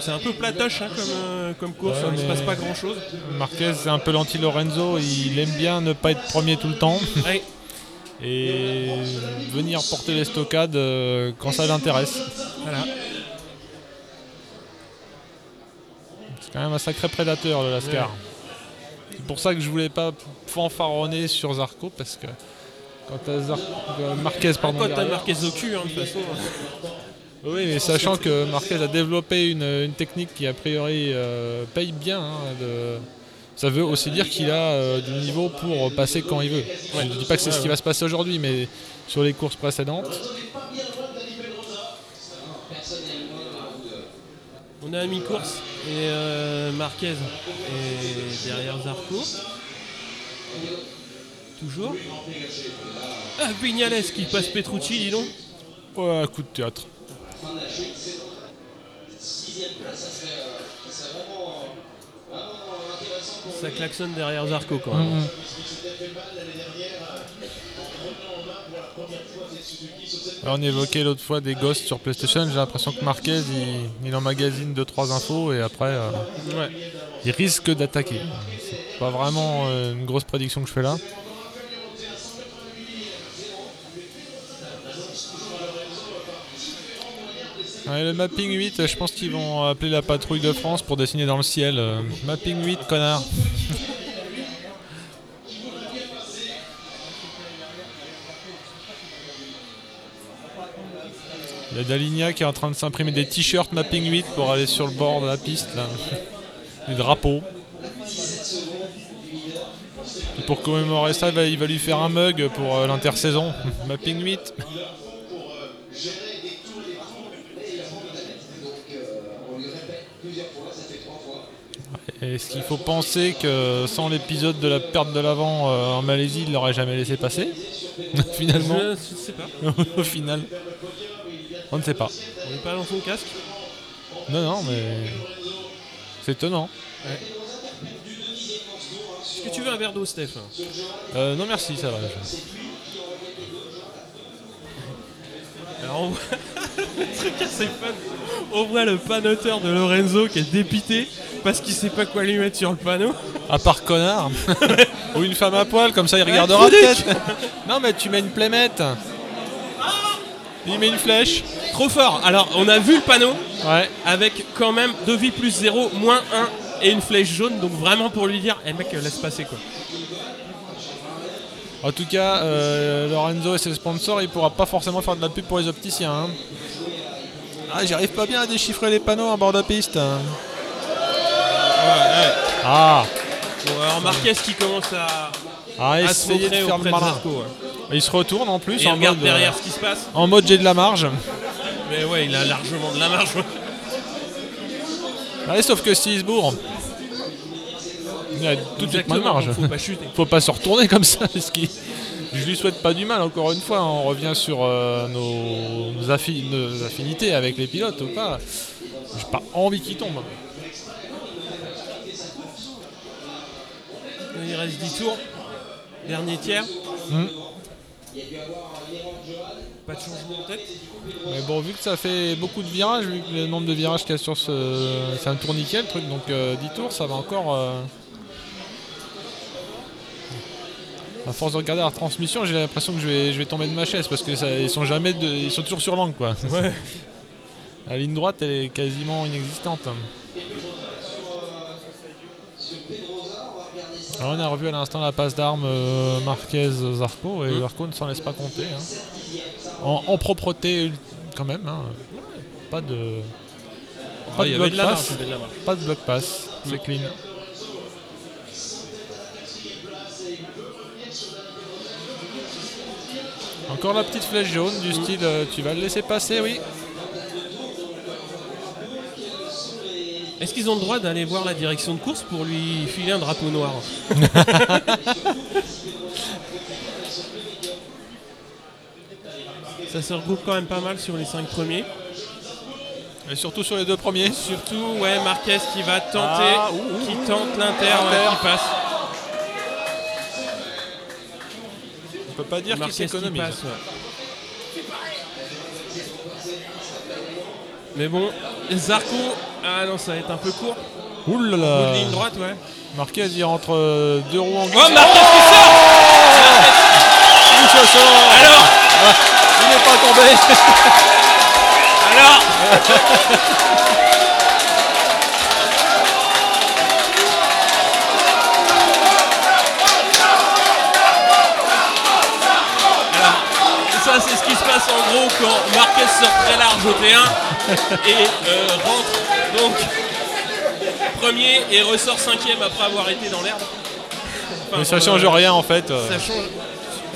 C'est un peu platoche hein, comme, euh, comme course, Ouais, il ne se passe pas grand chose. Marquez, c'est un peu l'anti-Lorenzo. Il aime bien ne pas être premier tout le temps. Ouais, et venir porter les stockades euh, quand ça l'intéresse. voilà. C'est quand même un sacré prédateur le Lascar. C'est pour ça que je voulais pas fanfaronner sur Zarco parce que quand t'as Zar- euh, Marquez pardon, Quand t'as marqué au cul, hein, de toute façon. Oui, mais sachant que Marquez a développé une, une technique qui a priori euh, paye bien. hein, de- Ça veut aussi dire qu'il a euh, du niveau pour passer quand il veut. Je ne dis pas que c'est ce qui va se passer aujourd'hui, mais sur les courses précédentes, On est à mi-course et euh, Marquez est derrière Zarco. Toujours. Ah, Vignales qui passe Petrucci, dis donc. ouais, un coup de théâtre. Ça klaxonne derrière Zarco quand même. Alors, on évoquait l'autre fois des ghosts sur PlayStation. J'ai l'impression que Marquez il, il emmagasine 2-3 infos et après euh, Ouais. il risque d'attaquer. C'est pas vraiment euh, une grosse prédiction que je fais là. Le mapping 8, je pense qu'ils vont appeler la patrouille de France pour dessiner dans le ciel. euh, mapping 8, connard. Il y a Daligna qui est en train de s'imprimer des t-shirts mapping 8 pour aller sur le bord de la piste. Là. Des drapeaux. Et pour commémorer ça, il va, il va lui faire un mug pour euh, l'intersaison. mapping 8. Est-ce qu'il faut penser que sans l'épisode de la perte de l'avant euh, en Malaisie, il l'aurait jamais laissé passer Finalement, Je, je sais pas. au final. On ne sait pas. On n'est pas dans son casque. Non, non, mais. C'est étonnant. Est-ce que tu veux un verre d'eau, Steph? Euh, non, merci, ça va. je- Alors on voit... le truc assez fun. On voit le panoteur de Lorenzo qui est dépité parce qu'il sait pas quoi lui mettre sur le panneau. À part connard. Ou une femme à poil, comme ça il regardera peut-être. non, mais tu mets une plémette. Il met une flèche. Trop fort. Alors on a vu le panneau Ouais. avec quand même 2 vies plus 0, moins 1 et une flèche jaune. Donc vraiment pour lui dire, eh mec, laisse passer quoi. En tout cas, euh, Lorenzo et ses sponsors, il pourra pas forcément faire de la pub pour les opticiens. hein. Ah, j'arrive pas bien à déchiffrer les panneaux en bord de piste. Ah, Bon, alors Marquez qui commence à, ah à se essayer de faire le malin. Zarco. ouais. Il se retourne en plus Et il en regarde mode, euh, derrière ce qui se passe. en mode j'ai de la marge. Mais ouais, il a largement de la marge. ouais. Allez, sauf que s'il se bourre, il a tout de suite moins de Exactement, marge. Faut pas chuter. faut pas se retourner comme ça parce qu'il je lui souhaite pas du mal encore une fois on revient sur euh, nos, nos affi- nos affinités avec les pilotes ou pas j'ai pas envie qu'il tombe Il reste 10 tours. Dernier tiers. Hmm. Pas de changement en tête. mais bon vu que ça fait beaucoup de virages vu que le nombre de virages qu'il y a sur ce c'est un tourniquet le truc donc euh, 10 tours ça va encore euh, à force de regarder la transmission j'ai l'impression que je vais, je vais tomber de ma chaise parce que ça, ils sont jamais de- ils sont toujours sur l'angle quoi Ouais. La ligne droite, elle est quasiment inexistante. Alors on a revu à l'instant la passe d'armes euh, Marquez-Zarco et Mm. Zarco ne s'en laisse pas compter. hein. En, en propreté quand même. hein. Pas de, Ah, pas y de bloc de pass. Pas de bloc pass. C'est clean. Encore la petite flèche jaune du style euh, tu vas le laisser passer, oui. Est-ce qu'ils ont le droit d'aller voir la direction de course pour lui filer un drapeau noir Ça se regroupe quand même pas mal sur les 5 premiers. Et surtout sur les deux premiers. Surtout, ouais, Marquez qui va tenter, Ah, ouh, ouh, qui tente l'Inter, ouais, qui passe. On peut pas dire qu'il s'économise. Mais bon, Zarco, ah non, ça va être un peu court. Ouh là là. ligne droite, ouais. Marquez, il rentre euh, deux roues en Oh, glisse. Marquez qui sort ça sort. Alors Il n'est pas tombé. Alors, en gros quand Marquez sort très large au T1 et euh, rentre donc premier et ressort cinquième après avoir été dans l'herbe. Enfin, Mais ça change rien en fait. euh. Ça change.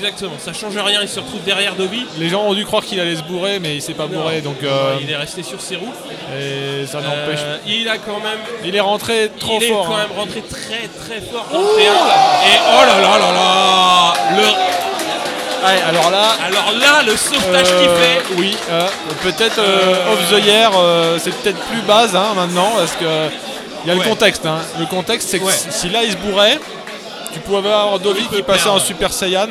Exactement, ça change rien, il se retrouve derrière Dobby. Les gens ont dû croire qu'il allait se bourrer, mais il s'est pas bourré, donc euh, Il est resté sur ses roues. et ça n'empêche. Euh, il a quand même Il est rentré trop il fort. est quand hein. même rentré très très fort dans le T1. Et oh là là là là le- Ouais, alors là, Alors là, le sauvetage euh, qu'il fait. oui, euh, peut-être euh, off the year, euh, c'est peut-être plus base hein, maintenant, parce que il y a Ouais. le contexte. hein. Le contexte, c'est que Ouais. si- là il se bourrait, tu pouvais avoir Dovi qui passait perdre. en Super Saiyan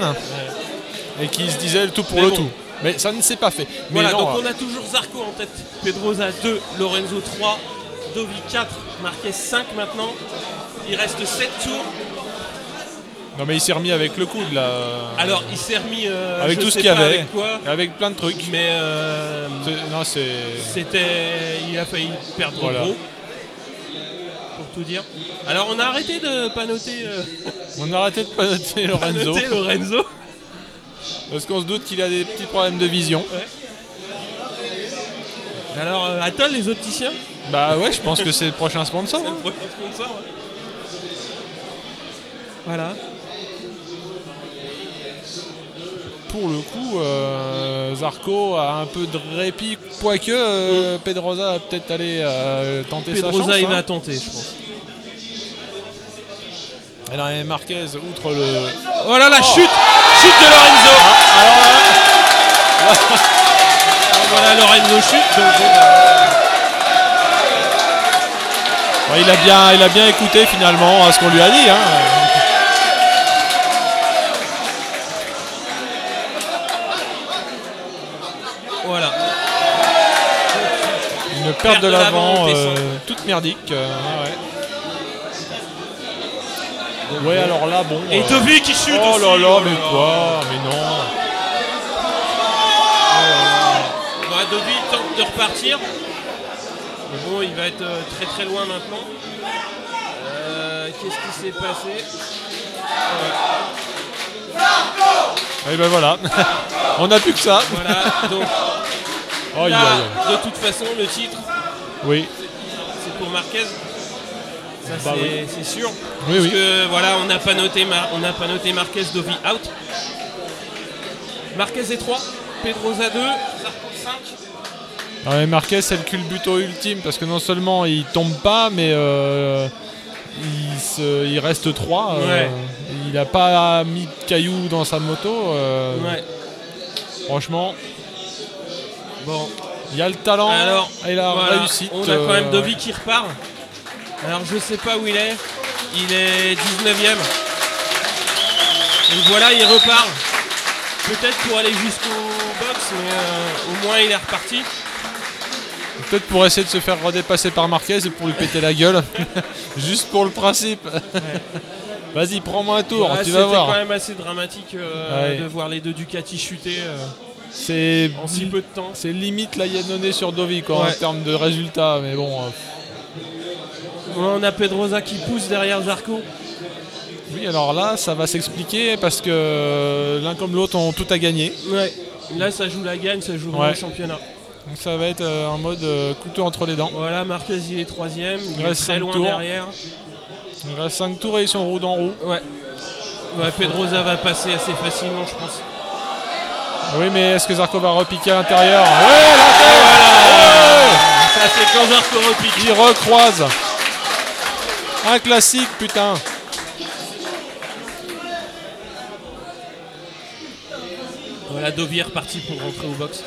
et qui se disait le tout pour Mais le bon. tout. Mais ça ne s'est pas fait. Mais Voilà, non, donc euh, on a toujours Zarco en tête. Pedroza 2, Lorenzo 3, Dovi 4, Marquez 5 maintenant. Il reste 7 tours. Non, mais il s'est remis avec le coude là. Alors il s'est remis euh, avec je tout ce qu'il y pas avait, avec quoi, avec plein de trucs. mais euh, Non, c'est. c'était. Il a failli perdre Voilà. gros. Pour tout dire. Alors on a arrêté de pas noter, euh, On a arrêté de pas noter pas Lorenzo Lorenzo. parce qu'on se doute qu'il a des petits problèmes de vision. Alors euh, Atoll, les opticiens Bah ouais, je pense que c'est le prochain sponsor. C'est hein. le prochain sponsor, ouais. Voilà. Pour le coup, euh, Zarco a un peu de répit, quoique euh, Pedrosa va peut-être aller euh, tenter sa chance. Pedroza, il hein. va tenter, je pense. Et là, et Marquez, outre le. Voilà la chute Chute de Lorenzo Alors Voilà Lorenzo chute, donc bon, Ouais, il, a bien, il a bien écouté finalement à ce qu'on lui a dit. hein. Perte de l'avant, euh, toute merdique. euh, ouais. Ouais, alors là, bon. Et euh, Toby qui chute Oh là là, oh mais quoi Mais non. Bah, Dobby tente de repartir. Mais bon, il va être euh, très très loin maintenant. Euh, Qu'est-ce qui s'est passé? Et ben voilà. On n'a plus que ça. Voilà, donc Oh, a- de toute façon, le titre, Oui. c'est pour Marquez. Ça, Bah c'est oui. sûr. Oui, Parce que voilà, on n'a pas noté, Mar- on n'a pas noté Marquez, Dovi out. Marquez est 3, Pedroza 2, Zarco 5. Ouais, Marquez, c'est le culbuto ultime parce que non seulement il tombe pas, mais euh, il, se- il reste 3. Ouais. il n'a pas mis de cailloux dans sa moto. euh, Ouais. Franchement, Bon, il y a le talent alors, et la voilà, réussite. on a quand même euh, Dovi qui repart. Alors, je sais pas où il est. Il est 19ème. Donc voilà, il repart. Peut-être pour aller jusqu'au box, mais euh, au moins il est reparti. Peut-être pour essayer de se faire redépasser par Marquez et pour lui péter la gueule. Juste pour le principe. Vas-y, prends-moi un tour, Ouais, tu vas C'était voir. quand même assez dramatique euh, Ouais. de voir les deux Ducati chuter euh, C'est en si peu de temps. c'est limite la Yannone sur Dovi Ouais. en termes de résultats. Mais bon, euh, On a Pedroza qui pousse derrière Zarco. oui, alors là, ça va s'expliquer parce que euh, l'un comme l'autre ont tout à gagner. Ouais. Là, ça joue la gagne, ça joue Ouais. le championnat. Donc ça va être euh, en mode euh, couteau entre les dents. Voilà, Marquez il est troisième, il Il est reste très loin tours. derrière. Il reste 5 tours et ils sont roue dans roue. Ouais. Ouais, Pedroza va passer assez facilement, je pense. Oui, mais est-ce que Zarco va repiquer à l'intérieur Ouais, la Ça, c'est quand Zarco repique. Il recroise. Un classique, putain. Voilà, Dovi est reparti pour rentrer au box.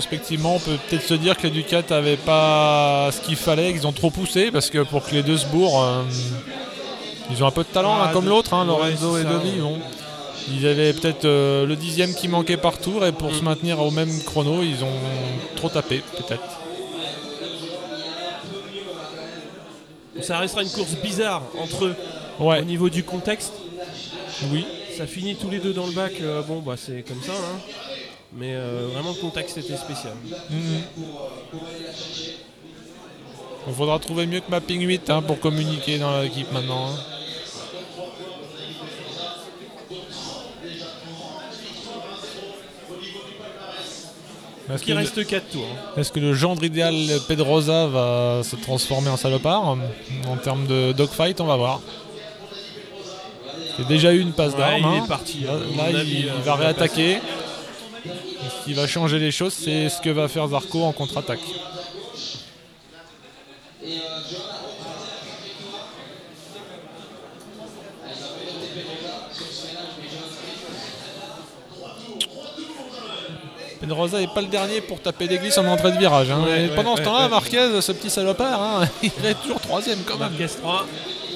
Rétrospectivement, on peut peut-être se dire que les Ducats n'avaient pas ce qu'il fallait, qu'ils ont trop poussé, parce que pour que les deux se bourrent, euh, ils ont un peu de talent, Ah, l'un comme l'autre, hein, Lorenzo et bon. Ils avaient peut-être euh, le dixième qui manquait par tour, et pour Mm. se maintenir au même chrono, ils ont trop tapé, peut-être. Ça restera une course bizarre entre eux Ouais, au niveau du contexte. oui. Ça finit tous les deux dans le bac. euh, bon, bah c'est comme ça. hein. Mais euh, vraiment, le contexte était spécial. Il faudra trouver mieux que Mapping 8 hein, pour communiquer dans l'équipe maintenant. hein. Est-ce Il que, reste 4 tours. hein. est-ce que le gendre idéal Pedrosa va se transformer en salopard En termes de dogfight, on va voir. Il y a déjà eu une passe Ouais, d'armes. il hein. est parti. Là, là, il, avis, il euh, va réattaquer. Qui va changer les choses, c'est ce que va faire Zarco en contre-attaque. Pedrosa n'est pas le dernier pour taper des glisses en entrée de virage. hein. Ouais, Et ouais, pendant ce ouais, temps-là. Marquez, ce petit salopard, hein, il est toujours troisième quand même. Marquez 3.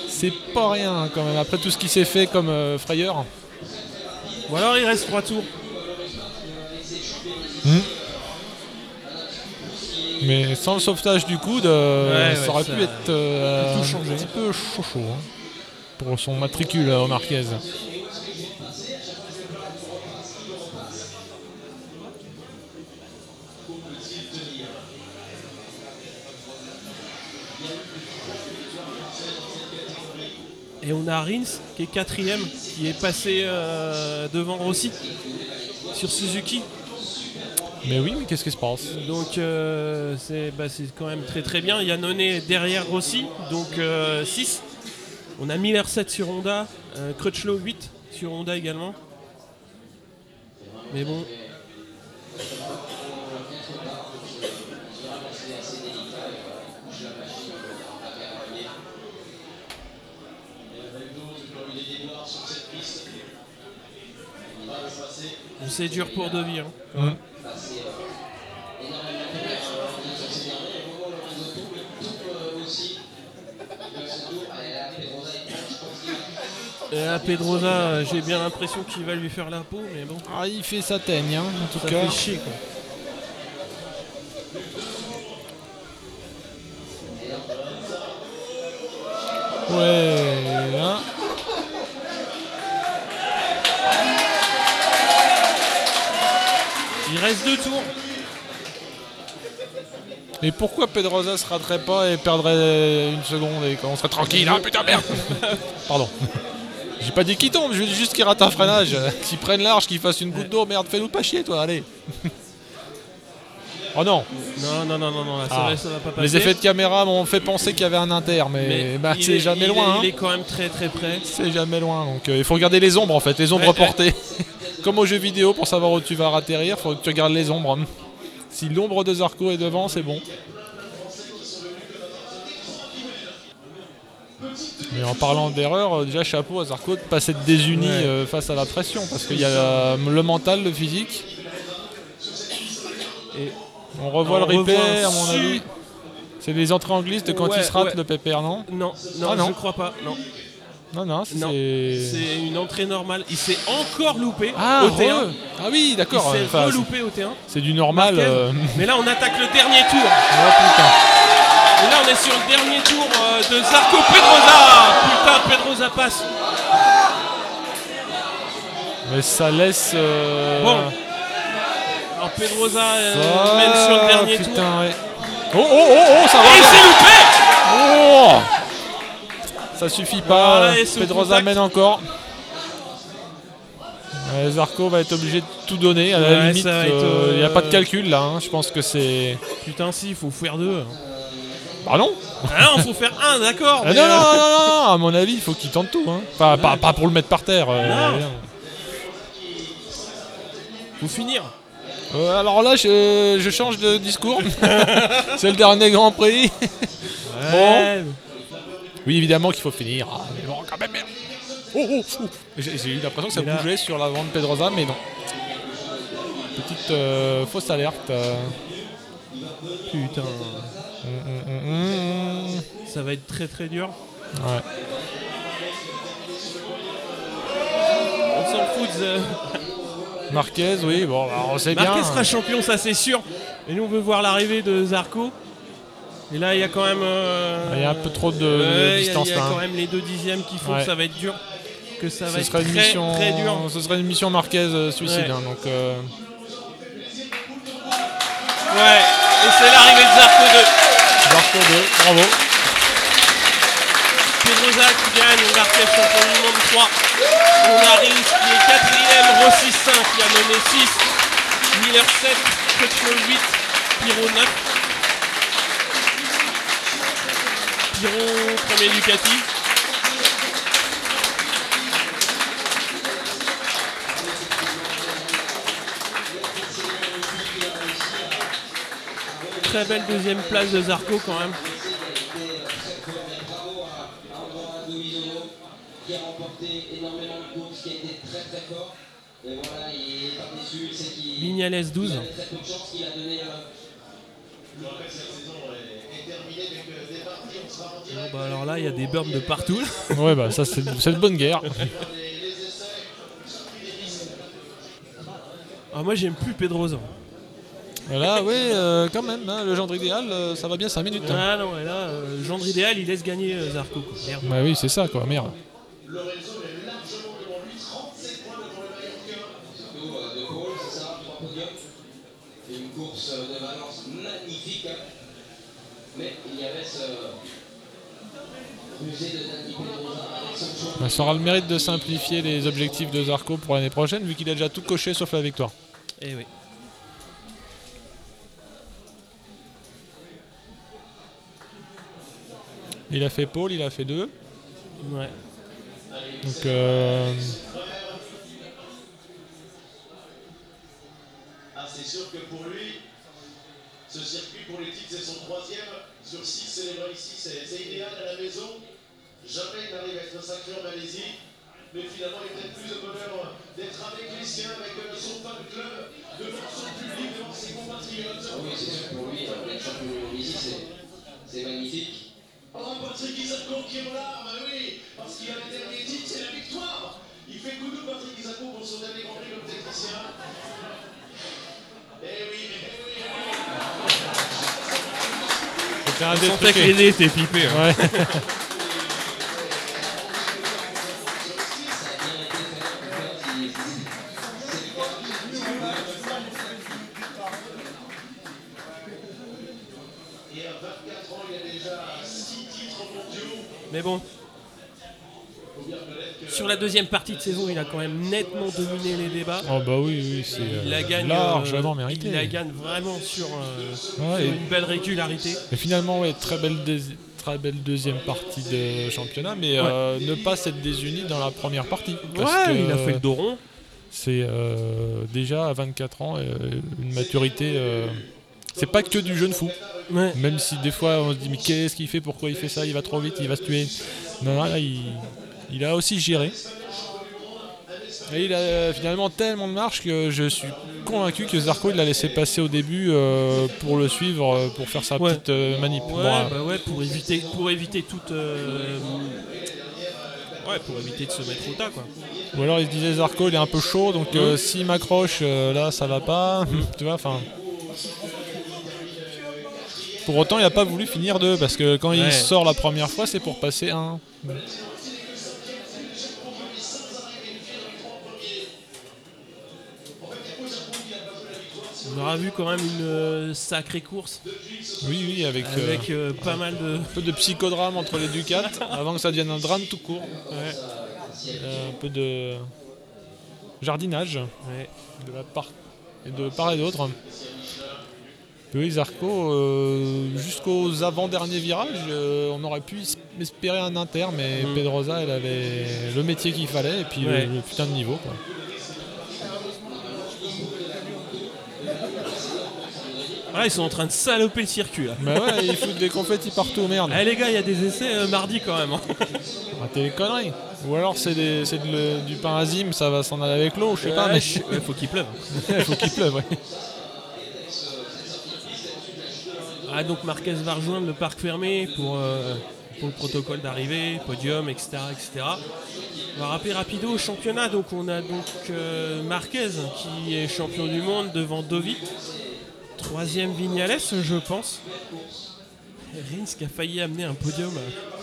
C'est pas rien quand même, après tout ce qui s'est fait comme euh, frayeur. Ou alors il reste 3 tours. Mais sans le sauvetage du coude, Ouais, euh, ça ouais, aurait ça- pu être euh, un petit peu chaud chaud hein, pour son matricule euh, au Marquez. Et on a Rins qui est quatrième, qui est passé euh, devant Rossi sur Suzuki. Mais oui, mais qu'est-ce qui se passe Donc euh, c'est bah, c'est quand même très très bien. Yannone est derrière Rossi, donc 6. On a Miller 7 sur Honda, euh, Crutchlow 8 sur Honda également. Mais bon. C'est dur pour Dovi. hein. Là, Pedrosa, euh, j'ai bien l'impression qu'il va lui faire la peau, mais bon, Ah, il fait sa teigne, hein, en tout ça cas. fait chier quoi. Ouais, hein. Il reste deux tours. Et pourquoi Pedrosa se raterait pas et perdrait une seconde et qu'on serait tranquille Ah putain merde Pardon. J'ai pas dit qu'il tombe, je dis juste qu'il rate un freinage. Qu'il prenne large, qu'il fasse une goutte d'eau, merde, fais-nous pas chier toi, allez. oh non, Non, non, non, non, non, là, ça, Ah. va, ça va pas passer. les effets de caméra m'ont fait penser qu'il y avait un inter, mais, mais bah, il c'est est- jamais il est- loin. hein. Il est quand même très très près. C'est jamais loin, donc euh, il faut regarder les ombres en fait, les ombres Ouais, portées. Comme au jeu vidéo, pour savoir où tu vas atterrir, faut que tu regardes les ombres. Si l'ombre de Zarco est devant, c'est bon. Mais en parlant d'erreur, euh, déjà chapeau à Zarco de pas s'être désuni Ouais. euh, face à la pression, parce qu'il y a le mental, le physique. Et On revoit le replay, revoit à mon avis. C'est les entrées en glisse de quand Ouais, il se rate ouais. le pépère, non non, non, Ah, non. je crois pas. Non, Non, non, c'est. Une entrée normale. Il s'est encore loupé Ah, au T1. re- ah oui, Il d'accord. s'est enfin, reloupé au T1. c'est du normal. Euh, Mais là, on attaque le dernier tour. oh, putain. Et là, on est sur le dernier tour euh, de Zarco Pedrosa. Putain, Pedrosa passe. Mais ça laisse. euh, Bon. Alors, Pedrosa euh, ça- mène sur le dernier tour. putain, ouais. Oh, oh, oh, oh, ça va. Et s'est loupé Oh ça suffit pas. Voilà, Pedrosa mène encore. Euh, Zarco va être obligé de tout donner. À la Ouais, limite, il n'y a pas de calcul là. hein. Je pense que c'est. Putain, si, il faut faire deux. Non. Ah non, faut faire un, d'accord. Ah mais, non, non, euh, non, non, non, à mon avis, il faut qu'il tente tout. Hein. Pas, pas, pas pour le mettre par terre. euh. Faut finir. Euh, alors là, je, je change de discours. c'est le dernier Grand Prix. Ouais. Oui, évidemment qu'il faut finir. Ah, mais bon, quand même, merde. Oh, oh, oh. J'ai eu l'impression que ça là- bougeait sur l'avant de Pedrosa, mais non. Petite euh, fausse alerte. Putain, Hum. ça va être très très dur. Ouais. On s'en fout de... Marquez, oui, bon, bah, on sait bien. Marquez sera champion, ça c'est sûr. Et nous on veut voir l'arrivée de Zarco. Et là il y a quand même... euh, Il y a un peu trop de, de ouais, il y a- distance il y a, là. quand même les deux dixièmes qui font Ouais. que ça va être dur. Que ça va Ce être mission, très dur. ce serait une mission Marquez euh, suicide. Ouais. hein, donc, euh, Ouais, et c'est l'arrivée de Zarco 2. Zarco 2, bravo. Qui gagne, Marquez champion du monde 3. On arrive qui est quatrième, Rossi 5 qui a mené 6. Miller 7, Crutchlow 8, Pyro 9. Pyro premier Ducati. Très belle deuxième place de Zarco quand même. Bravo à Andrea Dovizioso qui a remporté énormément de courses, qui a été très très fort. Et voilà, il est pas déçu, il sait qu'il Vignales 12. avait très peu de chance qu'il a donné. euh, Bon, bah alors là, il y a des burns de partout. Ouais, bah ça, c'est de bonne guerre. Ah, moi, j'aime plus Pedrosa. Là, oui, euh, quand même, hein, le gendre idéal, euh, ça va bien 5 minutes. hein. Ah non, et là, euh, gendre idéal, il laisse gagner Zarco. quoi. Merde. Bah oui, c'est ça, quoi, merde. Surtout de Paul, c'est ça, trois podiums. Et une course de Valence magnifique. Mais il y avait ce Ça aura le mérite de simplifier les objectifs de Zarco pour l'année prochaine, vu qu'il a déjà tout coché sauf la victoire. Eh oui. Il a fait pôle, il a fait deux. Ouais. Donc, euh, Ah, c'est sûr que pour lui, ce circuit pour les titres, c'est son troisième sur six célébrés ici. C'est idéal à la maison. Jamais il n'arrive à être sacré en Malaisie. Mais finalement, il a peut-être plus de bonheur d'être avec les siens, avec euh, son fan club, devant son public, devant ses compatriotes. Ah oui, c'est sûr pour lui, euh, d'être champion ici, c'est- c'est magnifique. Oh, Patrick Isaco qui est là, bah oui, parce qu'il a le dernier titre, c'est la victoire. Il fait coup de Patrick Isaco pour son dernier Grand Prix comme technicien. Eh oui, eh oui, eh oui. c'était un des trucs. étaient pipés. hein. Ouais. Mais bon. Sur la deuxième partie de saison, il a quand même nettement dominé les débats. Oh bah oui, oui, c'est Il la euh, gagne, largement euh, mérité. Il la gagne vraiment sur, euh, Ouais, sur et- une belle régularité. Et finalement, ouais, très belle, très belle deuxième partie de championnat, mais euh, ne pas s'être désuni dans la première partie. Parce ouais, que il a fait le dos rond. C'est déjà à 24 ans une maturité. C'est pas que du jeune fou. Ouais. Même si des fois on se dit mais qu'est-ce qu'il fait, pourquoi il fait ça, il va trop vite, il va se tuer. Non, non, là il, il a aussi géré. Et il a finalement tellement de marche que je suis convaincu que Zarco il l'a laissé passer au début euh, pour le suivre, euh, pour faire sa Ouais. petite euh, manip. Ouais, Bon, euh, bah ouais, pour éviter, pour éviter toute. euh, ouais, pour éviter de se mettre au tas, quoi. Ou alors il se disait Zarco il est un peu chaud donc euh, s'il m'accroche euh, là ça va pas. tu vois, enfin. Pour autant il a pas voulu finir deux parce que quand Ouais. il sort la première fois c'est pour passer un. On aura vu quand même une euh, sacrée course Oui oui avec, euh, avec euh, pas mal de. un peu de psychodrame entre les Ducats avant que ça devienne un drame tout court. Euh, un peu de jardinage Ouais. de la part et de part et d'autre. Oui, Zarco, euh, jusqu'aux avant-derniers virages, euh, on aurait pu es- espérer un inter, mais Mm. Pedrosa, elle avait le métier qu'il fallait et puis Ouais. le, le putain de niveau. Quoi. Voilà, ils sont en train de saloper le circuit là. Bah ouais, ils foutent des confettis partout, merde. Eh les gars, il y a des essais euh, mardi quand même. hein. Arrêtez les conneries. Ou alors c'est du pain azim, ça va s'en aller avec l'eau, je sais pas, mais ouais, faut qu'il pleuve. il faut qu'il pleuve, ouais. Ah, donc Marquez va rejoindre le parc fermé pour, euh, pour le protocole d'arrivée, podium, etc., etc. On va rappeler rapido au championnat. Donc on a donc euh, Marquez qui est champion du monde devant Dovi. Troisième Vignales, je pense. Rins qui a failli amener un podium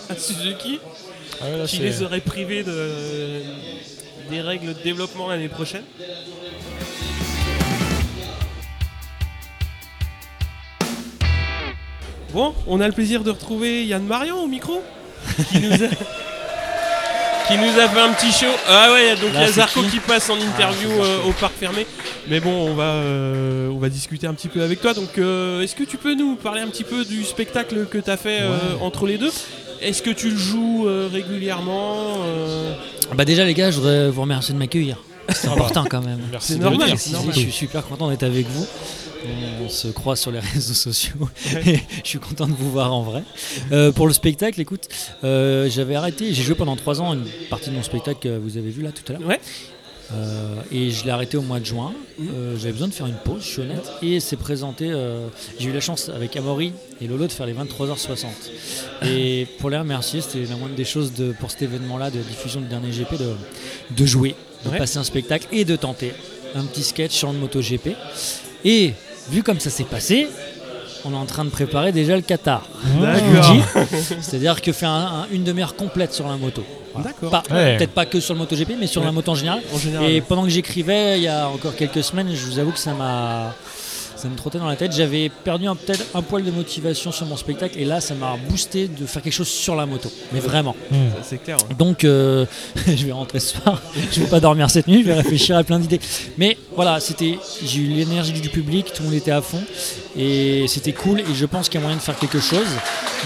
à, à Suzuki, Ah ouais, là, qui les aurait privés de, des règles de développement l'année prochaine. Bon, on a le plaisir de retrouver Yann Marion au micro, qui nous a, qui nous a fait un petit show. Ah ouais, donc il y a Zarco qui qui passe en interview c'est euh, au parc fermé. Mais bon, on va, euh, on va discuter un petit peu avec toi. Donc, euh, est-ce que tu peux nous parler un petit peu du spectacle que tu as fait euh, entre les deux? Est-ce que tu le joues euh, régulièrement euh, Bah déjà les gars, je voudrais vous remercier de m'accueillir. C'est important quand même. Merci C'est de normal, Si, normal. je suis super content d'être avec vous. On se croise sur les réseaux sociaux et je suis content de vous voir en vrai. Euh, pour le spectacle, écoute, euh, j'avais arrêté, j'ai joué pendant trois ans une partie de mon spectacle que vous avez vu là tout à l'heure. Ouais. Euh, et je l'ai arrêté au mois de juin. Euh, J'avais besoin de faire une pause, je suis honnête. Et c'est présenté. euh, J'ai eu la chance avec Amaury et Lolo de faire les 23h60. Et pour les remercier, c'était la moindre des choses de, pour cet événement-là de diffusion du dernier GP de, de jouer, de Ouais. passer un spectacle et de tenter un petit sketch sur le MotoGP. Et vu comme ça s'est passé, on est en train de préparer déjà le Qatar. C'est-à-dire que faire un- un- une demi-heure complète sur la moto. Voilà. D'accord. Ouais. Peut-être pas que sur le MotoGP, mais sur Ouais. la moto en général. En général. Et pendant que j'écrivais, il y a encore quelques semaines, je vous avoue que ça m'a. Ça me trottait dans la tête. J'avais perdu peut-être un poil de motivation sur mon spectacle et là, ça m'a boosté de faire quelque chose sur la moto. Mais vraiment. Ça, C'est clair. ouais. Donc, euh, je vais rentrer ce soir. Je vais pas dormir cette nuit. Je vais réfléchir à plein d'idées. Mais voilà, c'était. J'ai eu l'énergie du public. Tout le monde était à fond et c'était cool. Et je pense qu'il y a moyen de faire quelque chose.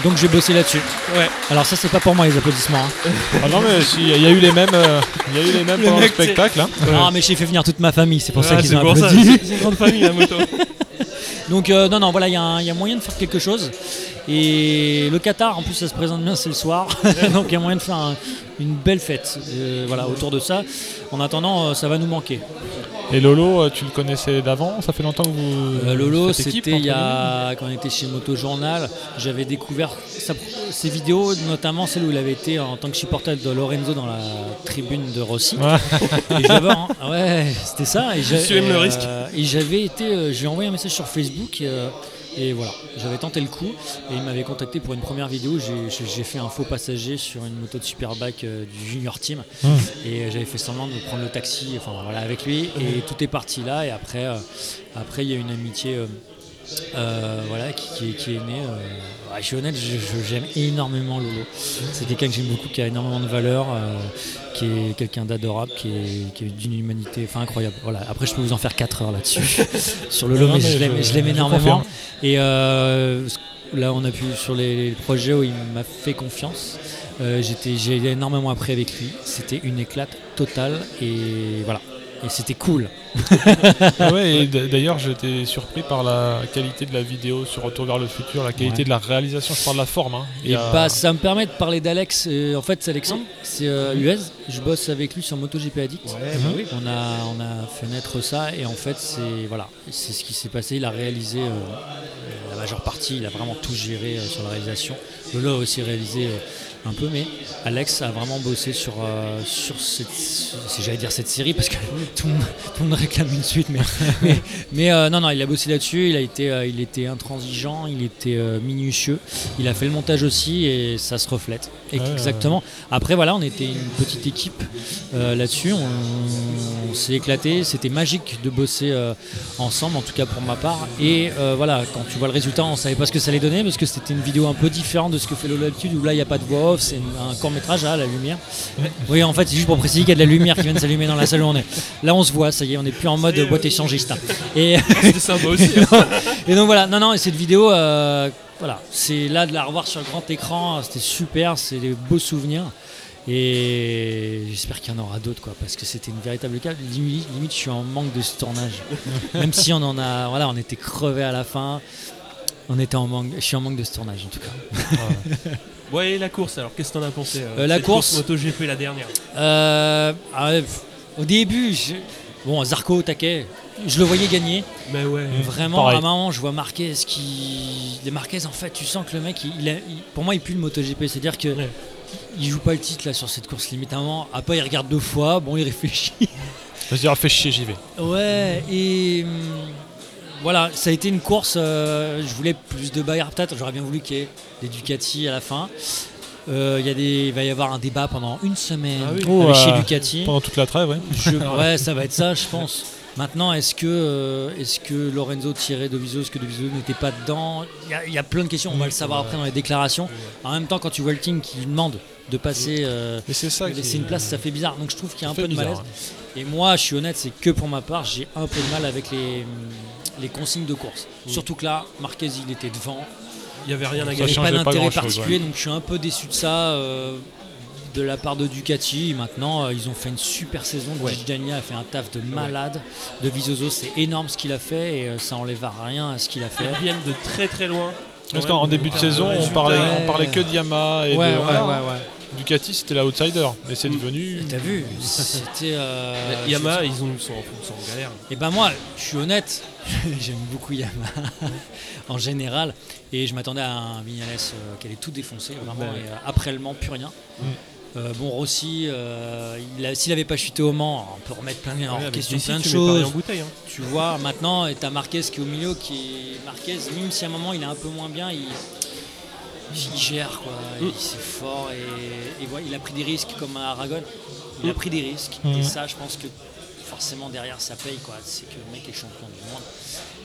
Donc, je vais bosser là-dessus. Ouais. Alors ça, c'est pas pour moi les applaudissements. hein. Ah non, mais si, il y a eu les mêmes, euh, il y a eu les mêmes Le pendant le spectacle. hein. Ah, mais j'ai fait venir toute ma famille. C'est pour ça qu'ils ont applaudi. C'est une grande famille la moto. Donc euh, non, non, voilà, il y, a moyen de faire quelque chose. Et le Qatar, en plus, ça se présente bien, c'est le soir. Donc il y a moyen de faire un- une belle fête euh, voilà, autour de ça. En attendant, euh, ça va nous manquer. Et Lolo, euh, tu le connaissais d'avant Ça fait longtemps que vous. Euh, Lolo, c'était il y a, quand on était chez Moto Journal, j'avais découvert sa- ses vidéos, notamment celle où il avait été en tant que supporter de Lorenzo dans la tribune de Rossi. Ouais. Et j'avais- hein, ouais, c'était ça. Et et, risque. euh, et j'avais été, euh, j'ai envoyé un message sur Facebook. Et, et voilà, j'avais tenté le coup et il m'avait contacté pour une première vidéo. J'ai- fait un faux passager sur une moto de Superbike euh, du Junior Team Hum. et euh, j'avais fait semblant de prendre le taxi, enfin voilà, avec lui. Et tout est parti là. Et après, euh, après il y a une amitié. euh, euh, voilà, qui, qui est- qui est née. euh, ouais, je suis honnête, j'aime énormément Lolo. C'est quelqu'un que j'aime beaucoup, qui a énormément de valeur, euh, qui est quelqu'un d'adorable, qui est, qui est d'une humanité enfin, incroyable. Voilà. Après, je peux vous en faire 4 heures là-dessus sur Lolo, Non, mais, mais je l'aime énormément. Et là, on a pu sur les, les projets où il m'a fait confiance. j'étais- J'ai énormément appris avec lui. C'était une éclate totale et voilà. Et c'était cool. Ah ouais, d'ailleurs, j'étais surpris par la qualité de la vidéo sur Retour vers le futur, la qualité Ouais. de la réalisation. Je parle de la forme. hein. Et a- bah, ça me permet de parler d'Alex. euh, en fait, c'est Alexandre, c'est euh, UEZ. Je bosse avec lui sur MotoGP Addict. Mhm. On a, on a fait naître ça et en fait, c'est voilà, c'est ce qui s'est passé. Il a réalisé euh, la majeure partie, il a vraiment tout géré euh, sur la réalisation. Lolo a aussi réalisé euh, un peu, mais Alex a vraiment bossé sur, euh, sur cette, si j'allais dire cette série parce que tout le monde, tout le monde réclame une suite, mais, mais, mais, euh, non, non, il a bossé là-dessus. Il a été, euh, il était intransigeant, il était minutieux. Il a fait le montage aussi et ça se reflète. Et Ouais, exactement. Après, voilà, on était une petite équipe là-dessus. On, on s'est éclaté. C'était magique de bosser ensemble, en tout cas pour ma part. Et voilà, quand tu vois le résultat, on savait pas ce que ça allait donner parce que c'était une vidéo un peu différente de ce que fait Lolo d'habitude où là, il n'y a pas de voix off. C'est un court métrage à la lumière. Oui, en fait, c'est juste pour préciser qu'il y a de la lumière qui vient de s'allumer dans la salle où on est. Là, on se voit, ça y est, on n'est plus en mode boîte échangiste. Et. C'était sympa aussi. hein. Et donc voilà, non, non, et cette vidéo, euh, voilà, c'est là de la revoir sur le grand écran, c'était super, c'est des beaux souvenirs. Et j'espère qu'il y en aura d'autres, quoi, parce que c'était une véritable. Limite, limite, je suis en manque de ce tournage. Même si on en a, voilà, on était crevés à la fin. On était en manque. Je suis en manque de ce tournage, en tout cas. Ouais, et la course alors, qu'est-ce que t'en as pensé euh, Euh, la cette course- MotoGP la dernière. Euh, ah pff, au début, je- bon, Zarco au taquet, je le voyais gagner. Mais ouais. Vraiment, pareil. à un moment, je vois Marquez qui. Les Marquez, en fait, tu sens que le mec, il, il a- il- pour moi, il pue le MotoGP. C'est-à-dire que Ouais. il joue pas le titre là sur cette course limite. À un moment, après, il regarde deux fois, bon, il réfléchit. Vas-y, fais chier, j'y vais. Ouais, et hum, voilà, ça a été une course. euh, je voulais plus de bagarre peut-être. J'aurais bien voulu qu'il y ait des Ducati à la fin. Euh, il y a des, il va y avoir un débat pendant une semaine Ah oui. avec Oh, chez Ducati. Pendant toute la trêve, ouais. Je- ouais, ça va être ça, je pense. Maintenant, est-ce que, euh, est-ce que Lorenzo tirait de Vizos, que de Vizos n'était pas dedans? Il y, a, il y a plein de questions, on va le savoir après dans les déclarations. En même temps, quand tu vois le team qui lui demande de passer, euh, c'est ça de laisser une place, ça fait bizarre. Donc je trouve qu'il y a un peu de malaise. bizarre, Et moi, je suis honnête, c'est que pour ma part, j'ai un peu de mal avec les, les consignes de course. Surtout que là, Marquez, il était devant. Il y avait rien à Il n'y gagner. avait pas d'intérêt particulier, donc je suis un peu déçu de ça. euh, de la part de Ducati, maintenant euh, ils ont fait une super saison. Ouais. Gigi Dagna a fait un taf de malade. De Vizoso, c'est énorme ce qu'il a fait et euh, ça enlève à rien à ce qu'il a fait. Ils viennent de très très loin. Parce qu'en début de saison, on parlait, on parlait que de Yamaha et Ouais, de Ducati, c'était l'outsider. Mais c'est devenu. Et T'as vu C'était. euh, Yamaha, ils ont, sont, en- sont en galère. Et ben moi, je suis honnête, j'aime beaucoup Yamaha en général, et je m'attendais à un Vignales euh, qui allait tout défoncer, vraiment, Ouais. et euh, après le Mans, plus rien. Mm. Euh, bon, Rossi, euh, s'il n'avait pas chuté au Mans, on peut remettre plein, en Ouais, question plein de tu choses. bouteille. hein. Tu vois, maintenant, et t'as Marquez qui est au milieu, qui est Marquez, même si à un moment il est un peu moins bien, il, il gère, quoi. Mm. C'est fort, et, il a pris des risques comme à Aragon. Il a Mm. pris des risques, Mm. et ça, je pense que forcément derrière ça paye, quoi. C'est que le mec est champion du monde.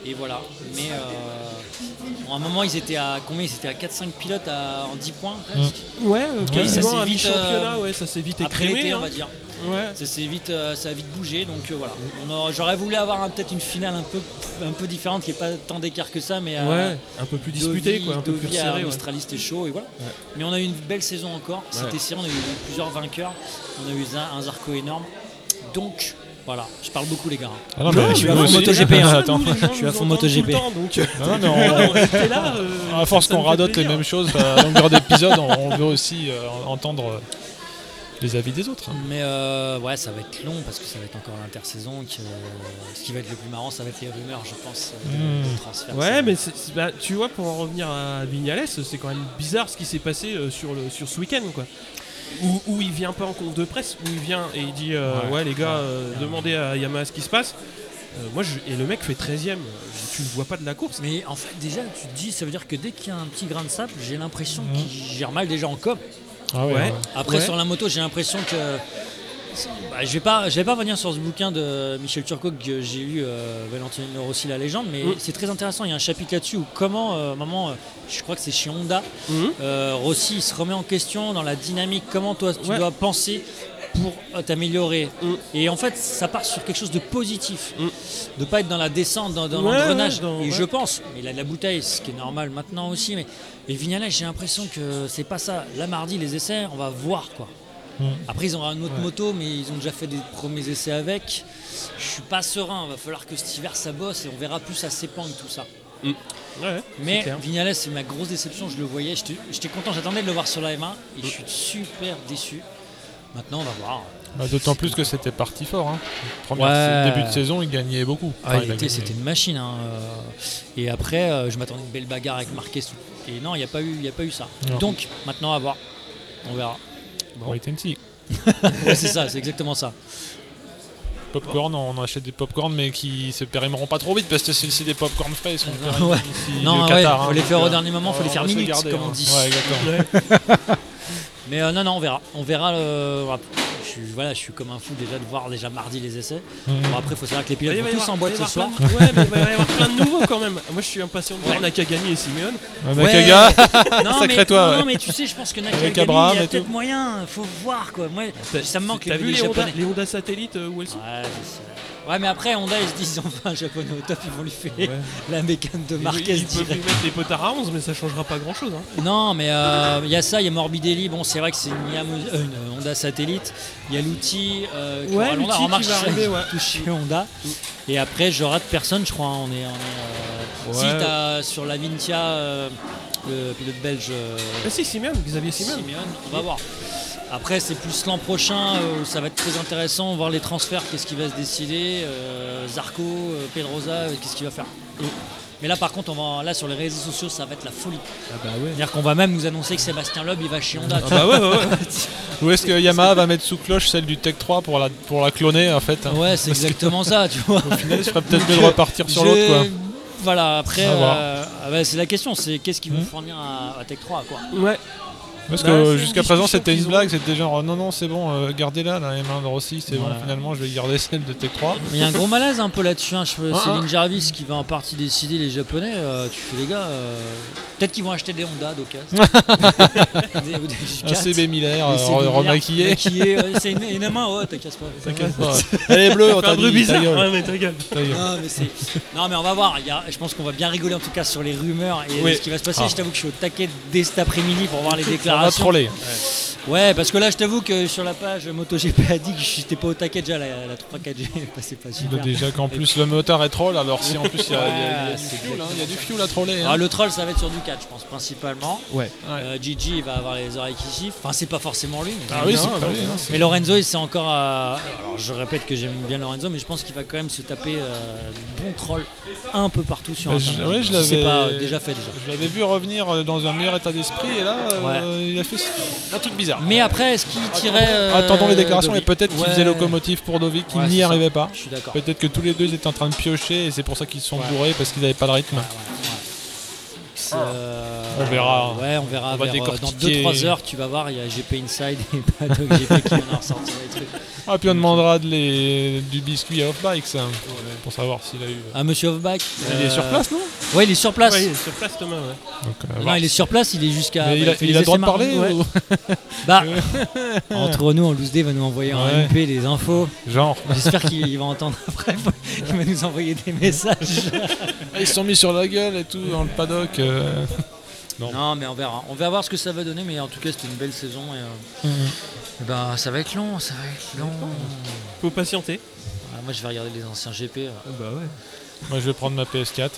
Et voilà. Mais euh, à un moment, ils étaient à combien Ils étaient à 4-5 pilotes à- en 10 points presque. Ouais, euh, ça quasiment vite, euh, ouais, ça s'est vite Après écrémé. on hein. va dire. Ouais. Ça s'est vite, euh, ça a vite bougé, donc euh, voilà. J'aurais voulu avoir un- peut-être une finale un peu, un peu différente, qui n'est pas tant d'écart que ça, mais euh, Ouais, un peu plus disputé, Dovi- quoi, un peu plus serré. ouais. Australie, c'était chaud et voilà. Ouais. Mais on a eu une belle saison encore. C'était Ouais. serré, on a eu plusieurs vainqueurs. On a eu un, un Zarco énorme. Donc voilà, je parle beaucoup les gars. Ah non, Non, mais je suis à fond. MotoGP, hein. Attends. Je suis à fond MotoGP. le temps, donc, euh, Non, non, mais on- était là. euh, à force qu'on radote les mêmes choses à longueur d'épisode, on, veut aussi euh, entendre euh, les avis des autres. hein. Mais euh, ouais, ça va être long parce que ça va être encore l'intersaison. Ce qui va être le plus marrant, ça va être les rumeurs, je pense, euh, de, Mm. de transfert. Ouais, Ça- mais bah, tu vois, pour en revenir à Vignales, c'est quand même bizarre ce qui s'est passé euh, sur, le, sur ce week-end, quoi. Où, où il vient pas en compte de presse, où il vient et il dit euh, Ouais. ouais. les gars, euh, demandez à Yamaha ce qui se passe. Euh, moi, je- et le mec fait 13ème, tu le vois pas de la course. Mais en fait, déjà, tu te dis, ça veut dire que dès qu'il y a un petit grain de sable, j'ai l'impression qu'il gère mal déjà en com. Ah ouais. Après, Ouais. sur la moto, j'ai l'impression que. Bah, je vais pas, je vais pas revenir sur ce bouquin de Michel Turcot que j'ai lu, euh, Valentino Rossi, la légende, mais Mm. c'est très intéressant. Il y a un chapitre là-dessus où comment, euh, maman, euh, je crois que c'est chez Honda, Mhm. euh, Rossi il se remet en question dans la dynamique. Comment toi tu Ouais. dois penser pour euh, t'améliorer Mm. Et en fait, ça part sur quelque chose de positif, Mm. de pas être dans la descente, dans, dans Ouais, l'engrenage. ouais, et je pense, il a de la bouteille, ce qui est normal maintenant aussi. Mais et Vignales, j'ai l'impression que c'est pas ça. Là, mardi, les essais, on va voir quoi. Mm. Après, ils auront une autre Ouais. moto, mais ils ont déjà fait des premiers essais avec. Je suis pas serein. Il va falloir que cet hiver ça bosse et on verra plus à s'épandre tout ça. Ouais, Mais. Vignales, c'est ma grosse déception. Je le voyais, j'étais content, j'attendais de le voir sur la M1 et je suis super déçu. Maintenant, on va voir. Bah, D'autant plus que c'était parti fort. Hein. Première Ouais. début de saison, il gagnait beaucoup. Ah, Enfin, c'était une machine. hein, euh, Et après, euh, je m'attendais à une belle bagarre avec Marquez. Et non, il n'y a, pas eu- il y a pas eu ça. Non. Donc, maintenant, à voir. On verra. Wait and see. Ouais, c'est ça, c'est exactement ça. Popcorn, on achète des popcorn mais qui se périmeront pas trop vite parce que c'est des popcorn frais. Ils sont périmés Ouais. ici Non, ouais, Qatar, faut hein, les faire au euh, dernier moment, faut les faire minutes, garder, comme on hein. dit. Ouais, exactement. Mais euh, non, non, on verra. On verra. le- Je suis, voilà, je suis comme un fou déjà de voir déjà mardi les essais. Mhm. Bon, après, il faut savoir que les Il pilotes vont y tous avoir- en boîte ce soir. de- Ouais, mais il va y avoir plein de nouveaux quand même. Moi, je suis impatient de voir Ouais. Nakagami et Simeone. Ouais, Ouais. Nakaga, Non, Sacré mais, toi, non, ouais. non, mais tu sais, je pense que Nakagami, il y a peut-être moyen. Faut voir quoi. Moi, ça me manque T'as les, vu les les Honda, japonais. les Honda satellites euh, où elles sont? Ouais, mais après, Honda, ils se disent, enfin, un japonais au top, ils vont lui faire Ouais. la mécane de Marquez Ils peuvent lui mettre des potards à 11, mais ça changera pas grand chose. Non, mais euh, il y a ça, il y a Morbidelli. Bon, c'est vrai que c'est une, euh, une Honda satellite. Il y a l'outil euh, qui Ouais, Remarque, qui va arriver, ouais. touche chez Honda. Et après, je rate personne, je crois. On est, on est, euh, Si, t'as sur la Vintia, euh, le pilote belge euh, Ah si, Simeon, Xavier Simeon. Simeon, on va voir. Après, c'est plus l'an prochain euh, où ça va être très intéressant, voir les transferts, qu'est-ce qui va se décider. euh, Zarco, euh, Pedrosa, euh, qu'est-ce qu'il va faire. Mais là, par contre, on va, là sur les réseaux sociaux, ça va être la folie. Ah bah ouais. C'est-à-dire qu'on va même nous annoncer que Sébastien Loeb, il va chez Honda. Ah bah ouais, ouais, ouais. Ou est-ce que Yamaha va mettre sous cloche celle du Tech 3 pour la, pour la cloner en fait hein Ouais, c'est exactement ça, tu vois. Au final, il serait peut-être mieux de repartir sur l'autre quoi. Voilà, après, euh, ah bah, c'est la question, c'est qu'est-ce qu'ils vont Mhm. fournir à, à Tech 3 quoi. Ouais. Parce Bah, que jusqu'à présent c'était une blague, c'était genre non non c'est bon, euh, gardez-la la M1 de Rossi, c'est bon finalement je vais garder celle de Tech 3. Mais il y a un gros malaise un peu là-dessus. hein. Ah, Céline ah. Jarvis qui va en partie décider les Japonais. euh, tu fais les gars, euh, peut-être qu'ils vont acheter des Honda d'occasion. Un. CB Miller remaquillé. C'est une, main, ouais, t'inquiète pas. T'inquiète pas. Elle est bleue, on Fais un t'a bruit dit, ta bizarre. Non mais, on va voir, je pense qu'on va bien rigoler en tout cas sur les rumeurs et ce qui va se passer. Ah. Je t'avoue que je suis au taquet dès cet après-midi pour voir les On va déclarations. troller. Ouais, parce que là je t'avoue que sur la page MotoGP a dit que j'étais pas au taquet déjà, la, la 3-4G passait pas super. Déjà qu'en plus le moteur est troll, alors si en plus il y a, il y a- il y a Ouais, du fuel, hein, il y a du fuel à troller. hein. Alors, le troll ça va être sur du 4 je pense principalement. Ouais. Euh, Gigi il va avoir les oreilles qui sifflent. Enfin c'est pas forcément lui. mais- Ah oui, Non, pas lui, hein, Mais Lorenzo, il s'est encore. à- Alors, je répète que j'aime bien Lorenzo, mais je pense qu'il va quand même se taper euh, de bons trolls un peu partout sur Bah, je- Internet. ouais, je l'avais- pas déjà fait déjà. Je l'avais vu revenir euh, dans un meilleur état d'esprit et là euh, il a fait un truc bizarre. Mais après, est-ce qu'il tirait. euh, Attendons les déclarations et peut-être qu'il Ouais. faisait locomotive pour Dovic, qui Ouais, n'y ça. arrivait pas. Je suis d'accord. Peut-être que tous les deux ils étaient en train de piocher et c'est pour ça qu'ils se sont Ouais. bourrés parce qu'ils n'avaient pas de rythme. Euh, On verra. Ouais, on verra. On va vers, euh, dans décortiquer. 2-3 heures, tu vas voir, il y a GP Inside et Paddock GP qui vient ressortir les trucs. Ah puis on demandera de les- du biscuit à off-bikes hein, pour savoir s'il a eu. Ah, monsieur Hofbach Il est euh, sur place non Ouais, il est sur place. Ouais, il est sur place Thomas, ouais. Donc, euh, Non, il est sur place, il est jusqu'à. Il bah, a, fait il les a le droit de parler ouais. ou- Bah, entre nous, en loose day va nous envoyer en. MP des infos. Genre. J'espère qu'il va entendre après. Il va nous envoyer des messages. Ils se sont mis sur la gueule et tout dans le paddock. euh. Non. Non, mais on verra. On va voir ce que ça va donner, mais en tout cas, c'était une belle saison. Et, euh, et ben, ça va être long, ça va être long. Faut patienter. Ah, moi, je vais regarder les anciens GP. euh. Bah ouais. Moi je vais prendre ma PS4.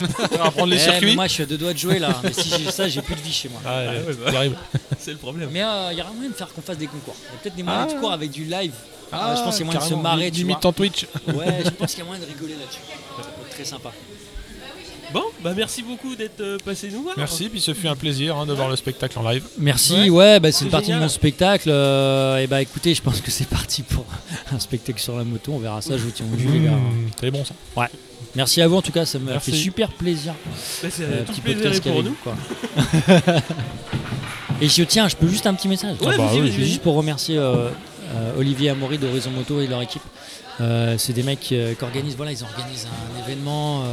On va prendre les Eh, circuits. moi, je suis à deux doigts de jouer là. Mais si j'ai ça, j'ai plus de vie chez moi. Ah, ouais, ouais, bah. terrible. C'est le problème. Mais euh, il y aura moyen de faire qu'on fasse des concours. Il y a peut-être des moyens Ah. de cours avec du live. Ah, Euh, je pense qu'il y a moyen de se marrer, Limite en Twitch. Ouais, je pense qu'il y a moyen de rigoler là-dessus. Très sympa. Bon, bah merci beaucoup d'être euh, passé nous voir. Merci, puis ce fut un plaisir hein, de voir le spectacle en live. Merci, ouais, bah, c'est une partie génial. de mon spectacle. euh, et bah écoutez, je pense que c'est parti pour un spectacle sur la moto. On verra ça, je vous tiens au jus, les gars. Mmh, C'est bon ça. Merci à vous en tout cas, ça m'a fait super plaisir. Bah, c'est euh, petit plaisir pour nous. quoi. et je tiens, je peux juste un petit message. Ouais, bah oui, C'est vas-y. juste pour remercier euh, euh, Olivier Amaury d'Horizon Moto et leur équipe. Euh, c'est des mecs euh, qui organisent, voilà, ils organisent un événement.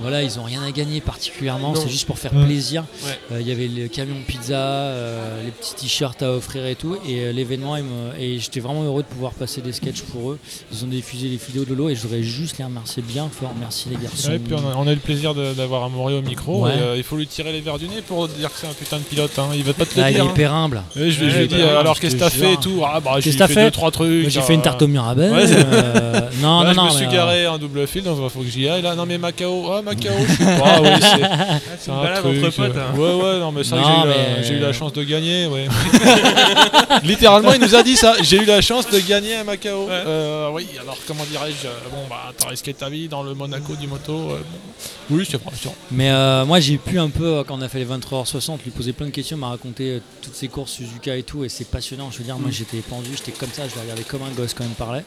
Voilà, ils ont rien à gagner particulièrement, Non. c'est juste pour faire plaisir. Ouais. Euh, Il y avait le camion pizza, euh, les petits t-shirts à offrir et tout. Et euh, l'événement, et j'étais vraiment heureux de pouvoir passer des sketchs pour eux. Ils ont diffusé les vidéos de l'eau et je voudrais juste les remercier bien fort. Merci les garçons. Ouais, puis on a, on a eu le plaisir d'avoir Amaury au micro. Ouais. et, il faut lui tirer les verres du nez pour dire que c'est un putain de pilote. Hein. Il va pas te le Ah, il est dire. hein. hyper humble. Et je, lui- ai dit bah, alors qu'est-ce que t'as fait et tout? Ah bah j'ai Qu'est-ce fait fait deux trois trucs. J'ai euh, fait une tarte au mirabelle. C'est- euh, non, non, je non. me suis garé en double fil, donc il faut que j'y aille. Là, non mais Macao, ah Macao, je sais pas. Ouais, c'est- Ah, une un balade truc. entre potes. euh, hein. Ouais, ouais, non mais c'est vrai que Non, j'ai eu, la- mais- j'ai eu la chance de gagner. Ouais. Littéralement, il nous a dit ça. J'ai eu la chance de gagner à Macao. Ouais. Euh, oui, alors comment dirais-je euh, Bon bah t'as risqué ta vie dans le Monaco du moto. euh, bon. Oui, c'est vrai. c'est vrai. Mais euh, moi j'ai pu un peu, euh, quand on a fait les 23h60, lui poser plein de questions, m'a raconté euh, toutes ses courses Suzuka et tout, et c'est passionnant. Je veux dire, Mm. moi j'étais pendu, j'étais comme ça, je le regardais comme un gosse quand il me parlait.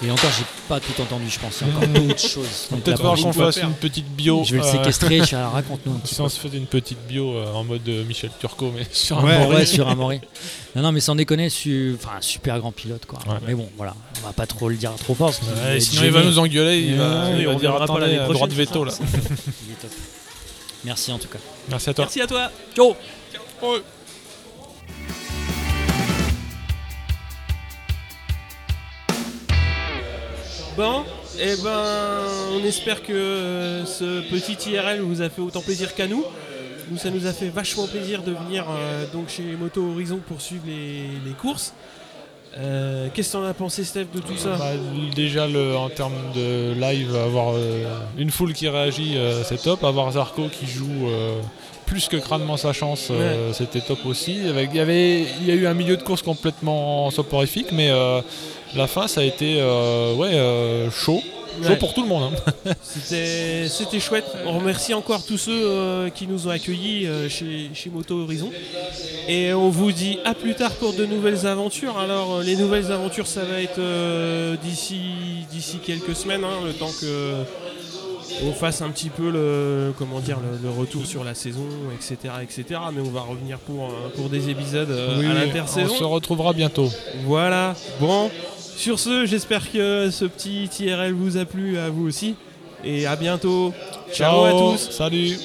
Et encore, j'ai pas tout entendu, je pense. Il y a encore d'autres choses. Peut-être qu'on fasse une petite bio. je vais le euh, séquestrer, raconte-nous un petit Si peu. on se faisait une petite bio euh, en mode euh, Michel Turcot, mais sur Ouais, un ouais, sur un Maury. Non, non, mais sans déconner, su... enfin, un super grand pilote quoi. Ouais. Mais bon, voilà, on va pas trop le dire trop fort. parce va être sinon il va nous engueuler, il va, Ouais, il on dire pas attendez, l'année euh, droit de veto là. Il est top. Merci en tout cas. Merci à toi. Merci à toi. Ciao Bon, et ben, on espère que euh, ce petit IRL vous a fait autant plaisir qu'à nous. Nous, ça nous a fait vachement plaisir de venir euh, donc chez Moto Horizon pour suivre les, les courses. Euh, Qu'est-ce que t'en as pensé, Steph, de tout ça Bah, déjà, le, en termes de live, avoir euh, une foule qui réagit, c'est top. Avoir Zarco qui joue plus que crânement sa chance, euh, c'était top aussi. Il y, avait, il y a eu un milieu de course complètement soporifique, mais euh, la fin, ça a été euh, ouais, chaud. Chaud Ouais. pour tout le monde. hein. C'était chouette. On remercie encore tous ceux euh, qui nous ont accueillis euh, chez, chez Moto Horizon. Et on vous dit à plus tard pour de nouvelles aventures. Alors, les nouvelles aventures, ça va être euh, d'ici d'ici quelques semaines, hein, le temps que on fasse un petit peu le comment dire le, le retour sur la saison, etc., etc. Mais on va revenir pour euh, pour des épisodes euh, Oui, à l'intersaison. on se retrouvera bientôt. Voilà. Bon, sur ce, j'espère que ce petit IRL vous a plu, à vous aussi. Et à bientôt. Ciao à tous. Salut